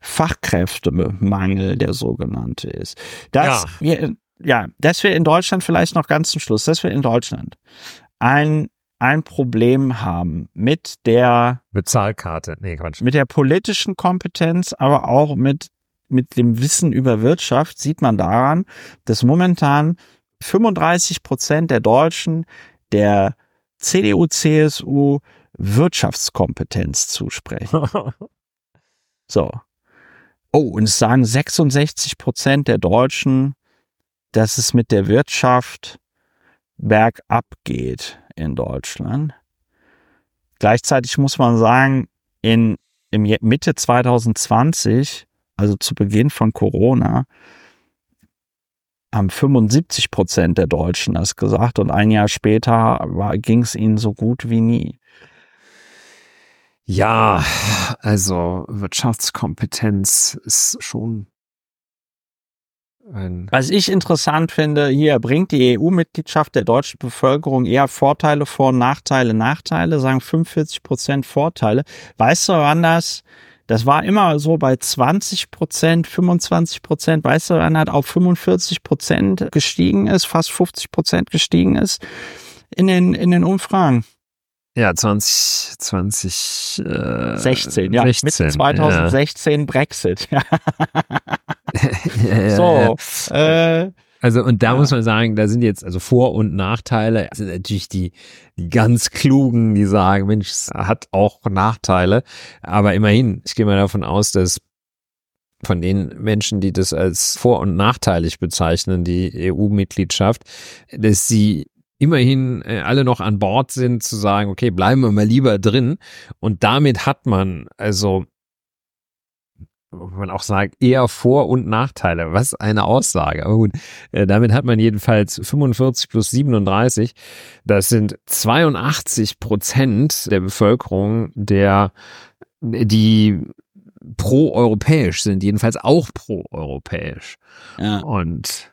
S1: Fachkräftemangel der sogenannte ist. Das ja. wir, ja, dass wir in Deutschland vielleicht noch ganz zum Schluss, dass wir in Deutschland ein ein Problem haben mit der
S2: Bezahlkarte, nee, Quatsch.
S1: Mit der politischen Kompetenz, aber auch mit, mit dem Wissen über Wirtschaft sieht man daran, dass momentan 35 Prozent der Deutschen der CDU, CSU Wirtschaftskompetenz zusprechen. [LAUGHS] so. Oh, und es sagen 66 Prozent der Deutschen, dass es mit der Wirtschaft bergab geht in Deutschland. Gleichzeitig muss man sagen, in im Mitte 2020, also zu Beginn von Corona, haben 75 Prozent der Deutschen das gesagt und ein Jahr später ging es ihnen so gut wie nie.
S2: Ja, also Wirtschaftskompetenz ist schon
S1: was ich interessant finde, hier bringt die EU-Mitgliedschaft der deutschen Bevölkerung eher Vorteile vor, Nachteile, Nachteile, sagen 45 Prozent Vorteile. Weißt du, wann das? Das war immer so bei 20 Prozent, 25 Prozent. Weißt du, wann das auf 45 Prozent gestiegen ist, fast 50 Prozent gestiegen ist in den, in den Umfragen?
S2: Ja, 20, 20,
S1: äh, 16, ja, 16, Mitte 2016 ja. Brexit. [LAUGHS]
S2: so, äh, also und da ja. muss man sagen, da sind jetzt also Vor- und Nachteile. Das sind natürlich die, die ganz klugen, die sagen, Mensch, es hat auch Nachteile. Aber immerhin, ich gehe mal davon aus, dass von den Menschen, die das als vor- und nachteilig bezeichnen, die EU-Mitgliedschaft, dass sie immerhin äh, alle noch an Bord sind, zu sagen, okay, bleiben wir mal lieber drin. Und damit hat man also man auch sagt, eher Vor- und Nachteile. Was eine Aussage. Aber gut, äh, damit hat man jedenfalls 45 plus 37. Das sind 82 Prozent der Bevölkerung, der, die pro-europäisch sind, jedenfalls auch pro-europäisch. Ja. Und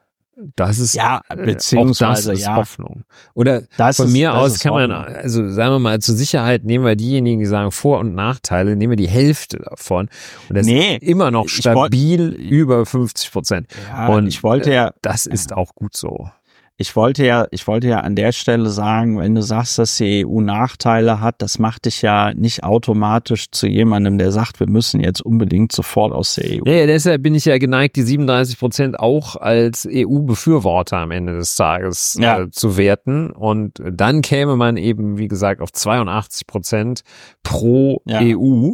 S2: das ist
S1: ja beziehungsweise
S2: das ist
S1: ja.
S2: Hoffnung. Oder das von ist, mir aus kann man, also sagen wir mal zur Sicherheit nehmen wir diejenigen, die sagen Vor- und Nachteile, nehmen wir die Hälfte davon und das nee, ist immer noch stabil über 50 Prozent.
S1: Ja, und ich wollte ja,
S2: das ist auch gut so
S1: ich wollte ja, ich wollte ja an der Stelle sagen, wenn du sagst, dass die EU Nachteile hat, das macht dich ja nicht automatisch zu jemandem, der sagt, wir müssen jetzt unbedingt sofort aus der EU.
S2: Ja, deshalb bin ich ja geneigt, die 37 Prozent auch als EU-Befürworter am Ende des Tages ja. äh, zu werten. Und dann käme man eben, wie gesagt, auf 82 Prozent pro ja. EU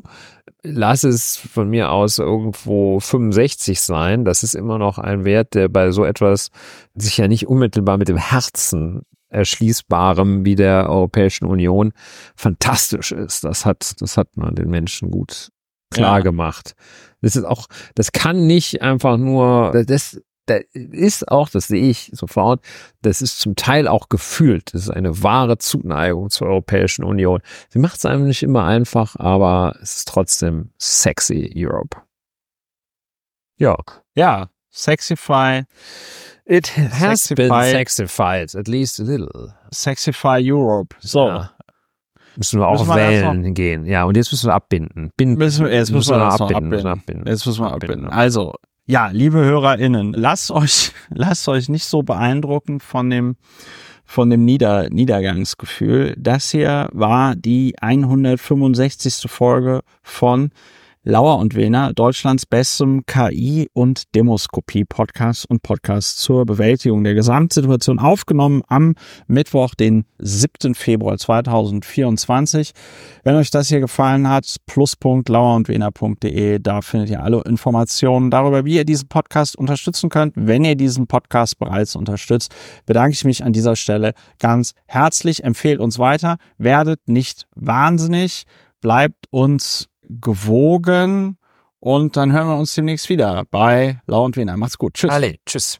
S2: lass es von mir aus irgendwo 65 sein. Das ist immer noch ein Wert, der bei so etwas sich ja nicht unmittelbar mit dem Herzen erschließbarem wie der Europäischen Union fantastisch ist. Das hat, das hat man den Menschen gut klar
S1: Ja.
S2: gemacht. Das ist auch, das kann nicht einfach nur, das, das ist auch, das sehe ich sofort, das ist zum Teil auch gefühlt. Das ist eine wahre Zuneigung zur Europäischen Union. Sie macht es einem nicht immer einfach, aber es ist trotzdem sexy Europe. Ja.
S1: Ja, Sexify,
S2: It has been
S1: Sexify.
S2: sexified, at least a little.
S1: Sexify Europe. So.
S2: Ja. Müssen wir auch
S1: Müssen wir
S2: wählen gehen. Ja, und jetzt müssen wir abbinden. Binden.
S1: Müssen wir, jetzt müssen wir das noch abbinden.
S2: müssen wir abbinden.
S1: Jetzt müssen wir
S2: Abbinden.
S1: abbinden. Also, ja, liebe HörerInnen, lasst euch, [LAUGHS] lasst euch nicht so beeindrucken von dem, von dem Nieder, Niedergangsgefühl. Das hier war die 165. Folge von Lauer und Wehner, Deutschlands bestem KI- und Demoskopie-Podcast und Podcast zur Bewältigung der Gesamtsituation, aufgenommen am Mittwoch, den 7. Februar 2024. Wenn euch das hier gefallen hat, plus.lauerundwener.de, da findet ihr alle Informationen darüber, wie ihr diesen Podcast unterstützen könnt. Wenn ihr diesen Podcast bereits unterstützt, bedanke ich mich an dieser Stelle ganz herzlich. Empfehlt uns weiter, werdet nicht wahnsinnig, bleibt uns gewogen und dann hören wir uns demnächst wieder bei Lau und Wiener. Macht's gut. Tschüss.
S2: Alle, tschüss.